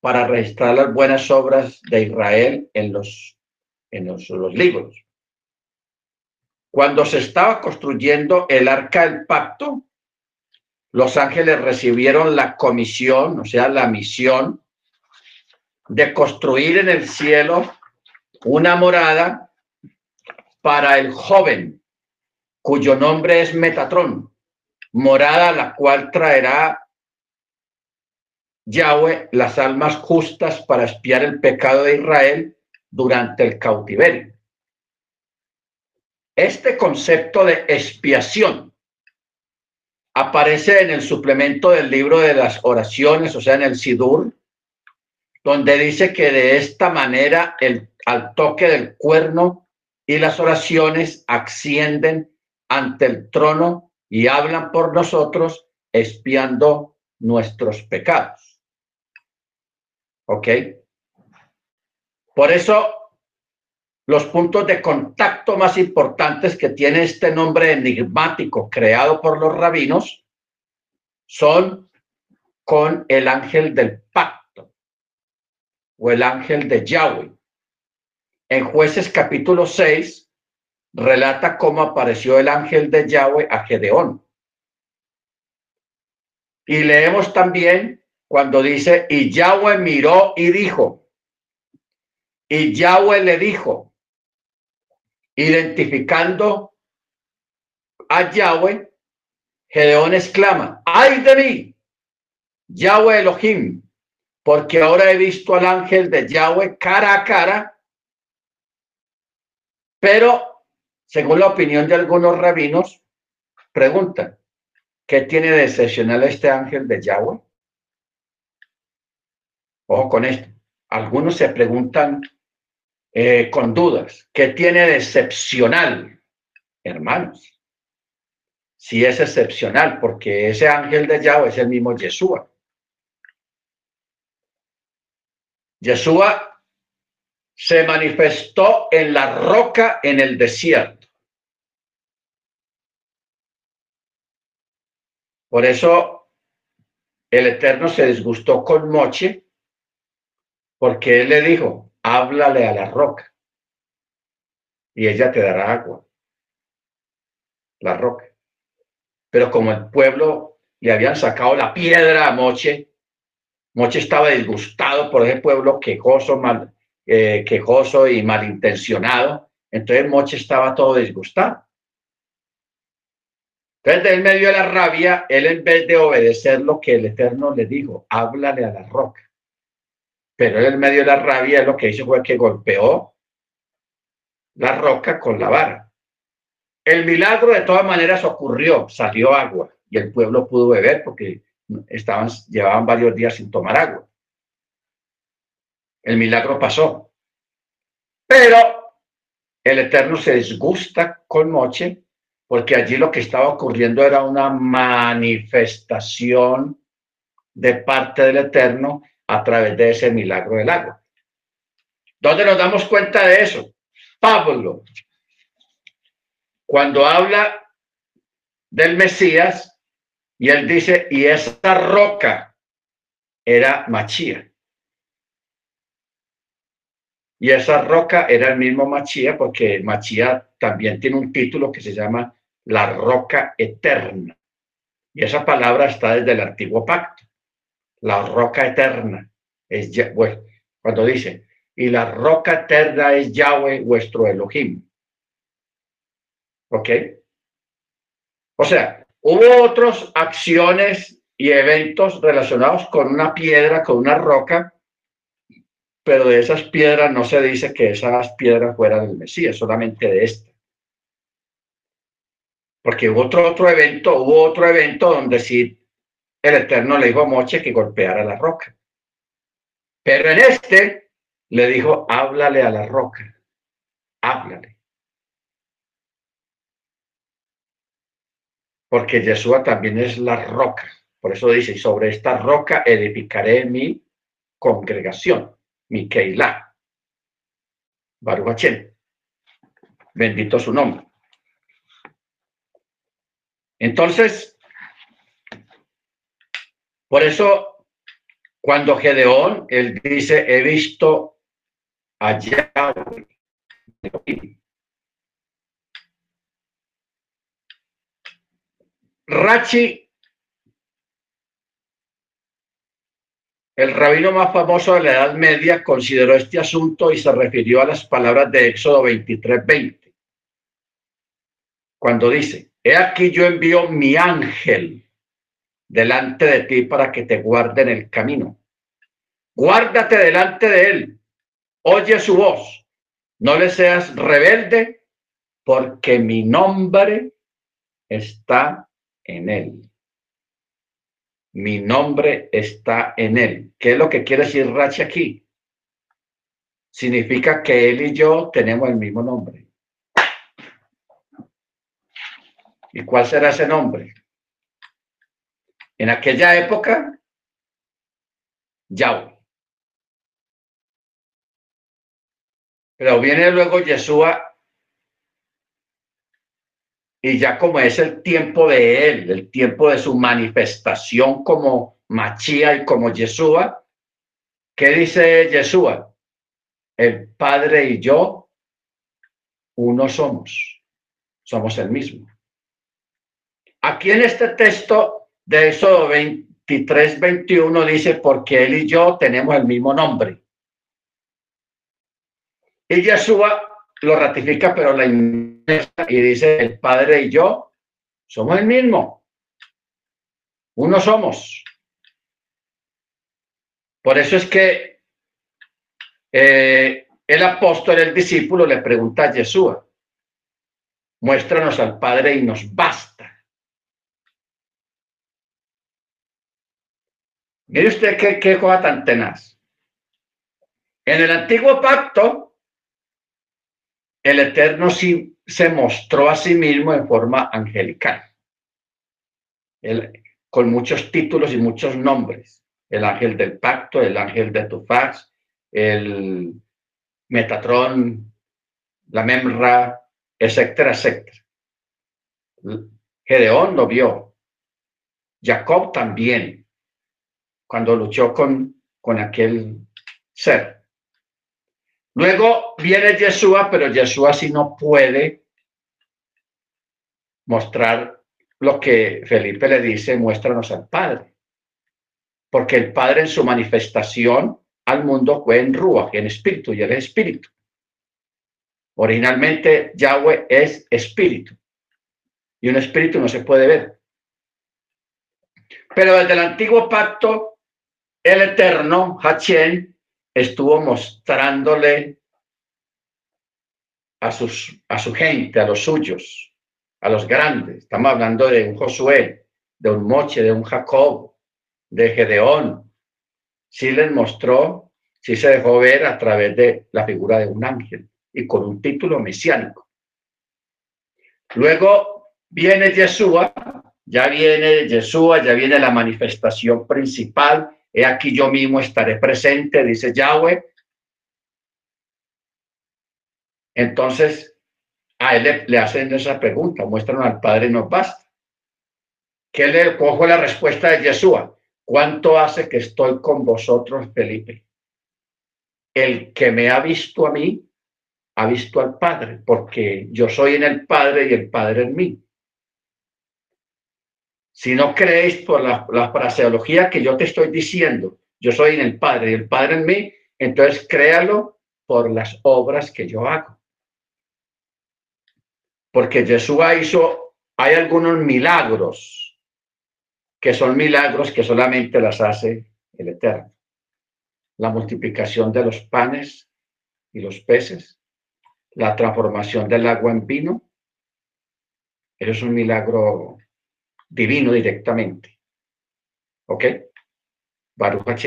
para registrar las buenas obras de Israel en los, en los libros. Cuando se estaba construyendo el arca del pacto, los ángeles recibieron la comisión, o sea, la misión de construir en el cielo una morada para el joven, cuyo nombre es Metatrón, morada la cual traerá Yahweh las almas justas para espiar el pecado de Israel durante el cautiverio. Este concepto de expiación aparece en el suplemento del libro de las oraciones, o sea, en el Sidur, donde dice que de esta manera el, al toque del cuerno y las oraciones ascienden ante el trono y hablan por nosotros, expiando nuestros pecados. ¿Ok? Por eso los puntos de contacto más importantes que tiene este nombre enigmático creado por los rabinos son con el ángel del pacto o el ángel de Yahweh. En jueces capítulo 6 relata cómo apareció el ángel de Yahweh a Gedeón. Y leemos también cuando dice, y Yahweh miró y dijo, y Yahweh le dijo, Identificando a Yahweh, Gedeón exclama, ay de mí, Yahweh Elohim, porque ahora he visto al ángel de Yahweh cara a cara, pero según la opinión de algunos rabinos, preguntan, ¿qué tiene de excepcional este ángel de Yahweh? Ojo con esto. Algunos se preguntan eh, con dudas. ¿Qué tiene de excepcional, hermanos? Si es excepcional, porque ese ángel de Yahweh es el mismo Yeshua. Yeshua se manifestó en la roca en el desierto. Por eso el Eterno se disgustó con Moche, porque él le dijo, háblale a la roca y ella te dará agua. La roca. Pero como el pueblo le habían sacado la piedra a Moche, Moche estaba disgustado por ese pueblo quejoso, mal, eh, quejoso y malintencionado. Entonces Moche estaba todo disgustado. Entonces, en medio de la rabia, él en vez de obedecer lo que el Eterno le dijo, háblale a la roca. Pero en medio de la rabia, lo que hizo fue que golpeó la roca con la vara. El milagro de todas maneras ocurrió, salió agua y el pueblo pudo beber porque estaban, llevaban varios días sin tomar agua. El milagro pasó. Pero el Eterno se disgusta con Moche porque allí lo que estaba ocurriendo era una manifestación de parte del Eterno a través de ese milagro del agua. ¿Dónde nos damos cuenta de eso? Pablo, cuando habla del Mesías, y él dice, y esa roca era Machía. Y esa roca era el mismo Machía, porque Machía también tiene un título que se llama la roca eterna. Y esa palabra está desde el antiguo pacto. La roca eterna es, bueno, cuando dice, y la roca eterna es Yahweh vuestro Elohim. ¿Ok? O sea, hubo otras acciones y eventos relacionados con una piedra, con una roca, pero de esas piedras no se dice que esas piedras fueran del Mesías, solamente de esta. Porque hubo otro, otro evento, hubo otro evento donde sí el Eterno le dijo a Moche que golpeara la roca. Pero en este le dijo, háblale a la roca, háblale. Porque Yeshua también es la roca. Por eso dice, sobre esta roca edificaré mi congregación, mi Keilah. Baruch Bendito su nombre. Entonces, por eso, cuando Gedeón, él dice, he visto allá. Rachi, el rabino más famoso de la Edad Media, consideró este asunto y se refirió a las palabras de Éxodo 23:20, cuando dice, He aquí yo envío mi ángel delante de ti para que te guarde en el camino. Guárdate delante de él. Oye su voz. No le seas rebelde porque mi nombre está en él. Mi nombre está en él. ¿Qué es lo que quiere decir Rachi aquí? Significa que él y yo tenemos el mismo nombre. ¿Y cuál será ese nombre? En aquella época, Yahweh. Pero viene luego Yeshua y ya como es el tiempo de él, el tiempo de su manifestación como Machía y como Yeshua, ¿qué dice Yeshua? El Padre y yo, uno somos, somos el mismo. Aquí en este texto de eso 23, 21 dice, porque él y yo tenemos el mismo nombre. Y Yeshua lo ratifica, pero la inmensa y dice, el Padre y yo somos el mismo. Uno somos. Por eso es que eh, el apóstol, el discípulo, le pregunta a Yeshua, muéstranos al Padre y nos basta. Mire usted qué, qué cosa tan tenaz. En el antiguo pacto, el Eterno se mostró a sí mismo en forma angelical, con muchos títulos y muchos nombres. El ángel del pacto, el ángel de Tufaz, el, Metatron, la Memra, etcétera, etcétera. Gedeón lo vio. Jacob también, cuando luchó con, con aquel ser. Luego viene Yeshua, pero Yeshua sí no puede mostrar lo que Felipe le dice, muéstranos al Padre. Porque el Padre en su manifestación al mundo fue en Rúa, en espíritu, y él es espíritu. Originalmente Yahweh es espíritu. Y un espíritu no se puede ver. Pero desde el antiguo pacto, el eterno, Hachén, estuvo mostrándole a, sus, a su gente, a los suyos, a los grandes. Estamos hablando de un Josué, de un Moche, de un Jacob, de Gedeón. Sí les mostró, sí se dejó ver a través de la figura de un ángel y con un título mesiánico. Luego viene Yeshua, ya viene Yeshua, ya viene la manifestación principal. He aquí yo mismo estaré presente, dice Yahweh. Entonces, a él le, hacen esa pregunta, muéstranos al Padre, nos basta. ¿Qué le cojo la respuesta de Yeshua? ¿Cuánto hace que estoy con vosotros, Felipe? El que me ha visto a mí, ha visto al Padre, porque yo soy en el Padre y el Padre en mí. Si no creéis por la, la fraseología que yo te estoy diciendo, yo soy en el Padre y el Padre en mí, entonces créalo por las obras que yo hago porque Jesús hizo, hay algunos milagros que son milagros que solamente las hace el Eterno. La multiplicación de los panes y los peces, la transformación del agua en vino, eso es un milagro divino directamente. ¿Ok? Baruch.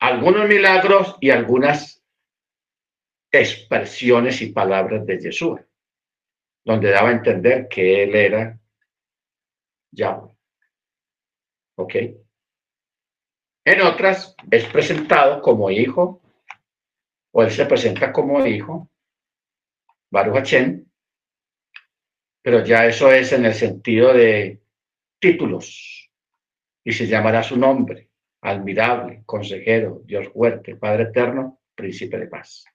Algunos milagros y algunas expresiones y palabras de Jesús, donde daba a entender que él era Yahweh. ¿Ok? En otras es presentado como hijo, o él se presenta como hijo, Baruch Hashem, pero ya eso es en el sentido de títulos, y se llamará su nombre, admirable, consejero, Dios fuerte, Padre eterno, príncipe de paz.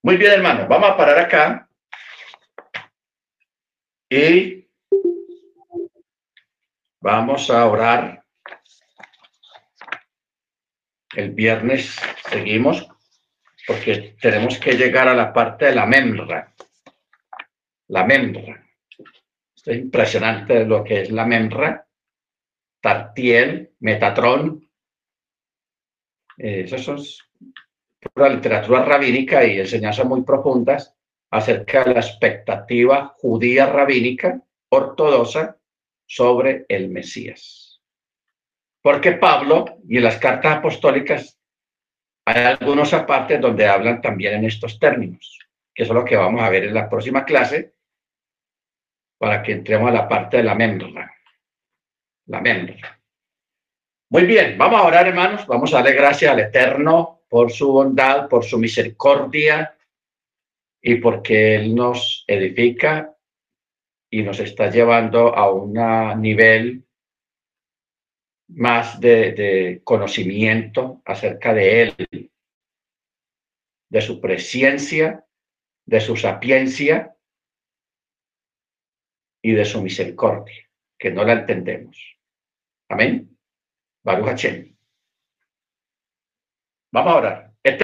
Muy bien, hermano, vamos a parar acá. Y vamos a orar. El viernes seguimos porque tenemos que llegar a la parte de la memra. La memra. Es impresionante lo que es la memra. Tartiel, Metatron. Eh, esos son la literatura rabínica y enseñanzas muy profundas acerca de la expectativa judía rabínica ortodoxa sobre el Mesías. Porque Pablo y en las cartas apostólicas hay algunos apartes donde hablan también en estos términos, que eso es lo que vamos a ver en la próxima clase para que entremos a la parte de la membra. La membra. Muy bien, vamos a orar, hermanos. Vamos a darle gracias al Eterno por su bondad, por su misericordia y porque Él nos edifica y nos está llevando a un nivel más de, de, conocimiento acerca de Él, de su presencia, de su sapiencia y de su misericordia, que no la entendemos. Amén. Baruch. Vamos a orar.